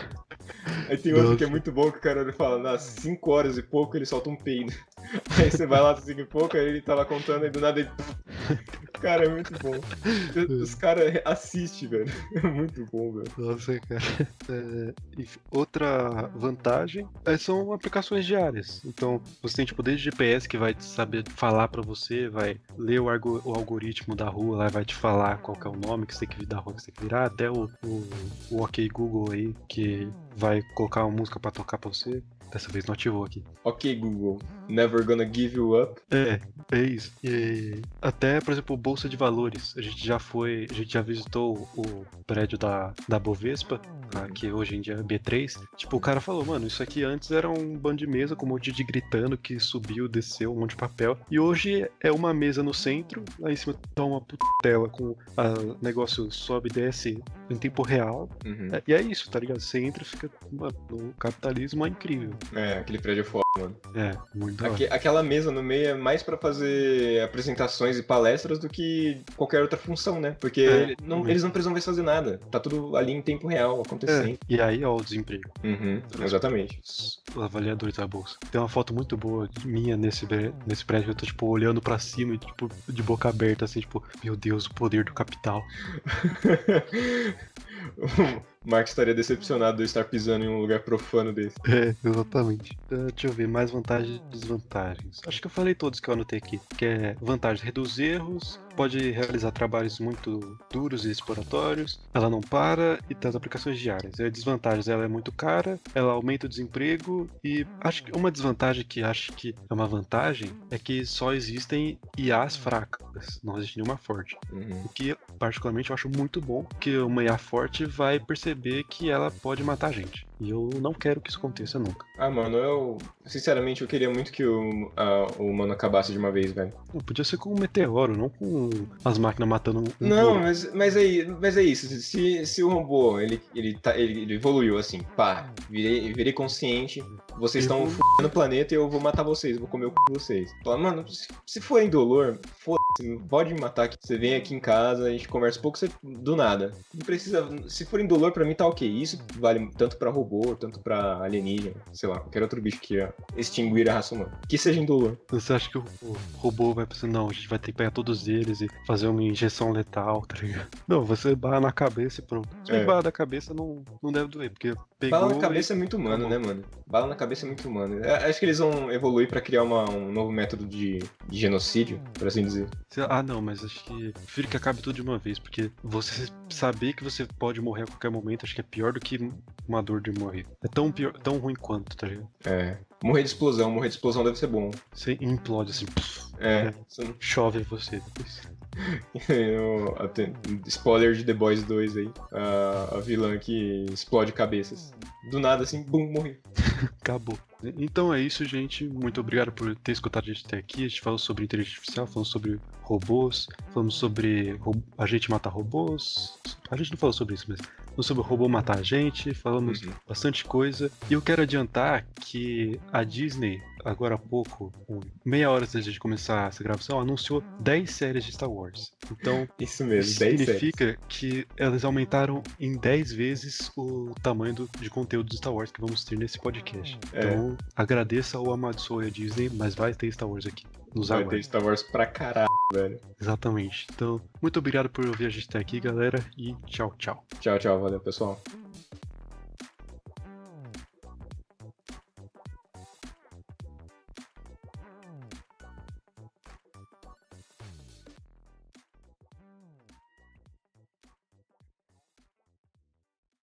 Aí tem outro Nossa. que é muito bom que o cara ele fala, nas 5 horas e pouco ele solta um peido. [LAUGHS] Aí você vai lá, 5 e pouco, aí ele tá lá contando, aí do nada ele. Cara, é muito bom. Os caras assistem, velho. É muito bom, velho. Nossa, cara. É, e outra vantagem é, são aplicações diárias. Então, você tem tipo desde GPS que vai saber falar pra você, vai ler o, argo- o algoritmo da rua, lá vai te falar qual que é o nome que você tem que da rua que você tem que virar, até o, o, o OK Google aí que vai colocar uma música pra tocar pra você. Dessa vez não ativou aqui. Ok, Google. Never gonna give you up. É, é isso. E até, por exemplo, Bolsa de Valores. A gente já foi, a gente já visitou o prédio da, da Bovespa, tá, que hoje em dia é B3. Tipo, o cara falou, mano, isso aqui antes era um bando de mesa com um monte de gritando que subiu, desceu, um monte de papel. E hoje é uma mesa no centro, lá em cima tá uma tela com o negócio sobe e desce em tempo real. Uhum. É, e é isso, tá ligado? Você entra e fica. Mano, o capitalismo é incrível. É, aquele prédio é foda, mano. É, muito. Aque- aquela mesa no meio é mais pra fazer apresentações e palestras do que qualquer outra função, né? Porque É, não- eles não precisam mais fazer nada. Tá tudo ali em tempo real acontecendo. É, e aí, ó, o desemprego. Uhum, exatamente. os avaliadores da bolsa. Tem uma foto muito boa minha nesse, nesse prédio, eu tô, tipo, olhando pra cima e, tipo, de boca aberta, assim, tipo, meu Deus, o poder do capital. [LAUGHS] o Mark estaria decepcionado de estar pisando em um lugar profano desse. É, exatamente. Uh, deixa eu ver, mais vantagens e desvantagens. Acho que eu falei todos que eu anotei aqui. Que é vantagens, reduz erros, pode realizar trabalhos muito duros e exploratórios, ela não para e tem as aplicações diárias. É desvantagens, ela é muito cara, ela aumenta o desemprego e acho que uma desvantagem que acho que é uma vantagem é que só existem IAs fracas, não existe nenhuma forte. Uhum. O que particularmente eu acho muito bom, que uma IA forte vai perceber que ela pode matar a gente. E eu não quero que isso aconteça nunca. Ah, mano, eu. Sinceramente, eu queria muito que o, a- o humano acabasse de uma vez, velho. Não, podia ser com um meteoro, não com as máquinas matando um. Não, mas, mas, é, mas é isso. Se, se o robô ele, ele, tá, ele, ele evoluiu assim, pá, virei, virei consciente, vocês estão Evoluiu. fudendo o planeta e eu vou matar vocês, vou comer o c de vocês. Fala, mano, se, se for indolor, foda-se, pode me matar aqui. Você vem aqui em casa, a gente conversa um pouco você, do nada. Não precisa. Se for indolor, pra mim tá ok. Isso vale tanto pra robô, tanto pra alienígena, sei lá, qualquer outro bicho que ia extinguir a raça humana. Que seja indolor. Você acha que o, o robô vai pensar, não, a gente vai ter que pegar todos eles e fazer uma injeção letal, tá ligado? Não, você barra na cabeça e pronto. Se É. barra na cabeça não, não deve doer, porque pegou. Bala na e- cabeça é muito humano, né, mano? Bala na cabeça é muito humano. É, Acho que eles vão evoluir pra criar uma- um novo método de, de genocídio, por assim dizer. Ah, não, mas acho que prefiro que acabe tudo de uma vez, porque você saber que você pode morrer a qualquer momento, acho que é pior do que uma dor de morrer. É tão, pior, tão ruim quanto, tá ligado? É. Morrer de explosão, morrer de explosão deve ser bom. Você implode assim, É. É. Não- chove você depois. [LAUGHS] Spoiler de The Boys 2 aí. A, a vilã que explode cabeças. Do nada, assim, bum, morri. [LAUGHS] Acabou. Então é isso, gente. Muito obrigado por ter escutado a gente até aqui. A gente falou sobre inteligência artificial, falamos sobre robôs, falamos sobre a gente matar robôs. A gente não falou sobre isso, mas falamos sobre o robô matar a gente, falamos Uhum. bastante coisa. E eu quero adiantar que a Disney, agora há pouco, meia hora antes de começar essa gravação, anunciou 10 séries de Star Wars. Então, Isso mesmo, isso 10 séries. significa que elas aumentaram em 10 vezes o tamanho do- de conteúdo de Star Wars que vamos ter nesse podcast. É. Então, agradeça ou amaldiçoe a Disney, mas vai ter Star Wars aqui. Nos Vai aguarde. ter Star Wars pra caralho, velho. Exatamente. Então, muito obrigado por ouvir a gente até aqui, galera, e tchau, tchau. Tchau, tchau, valeu, pessoal.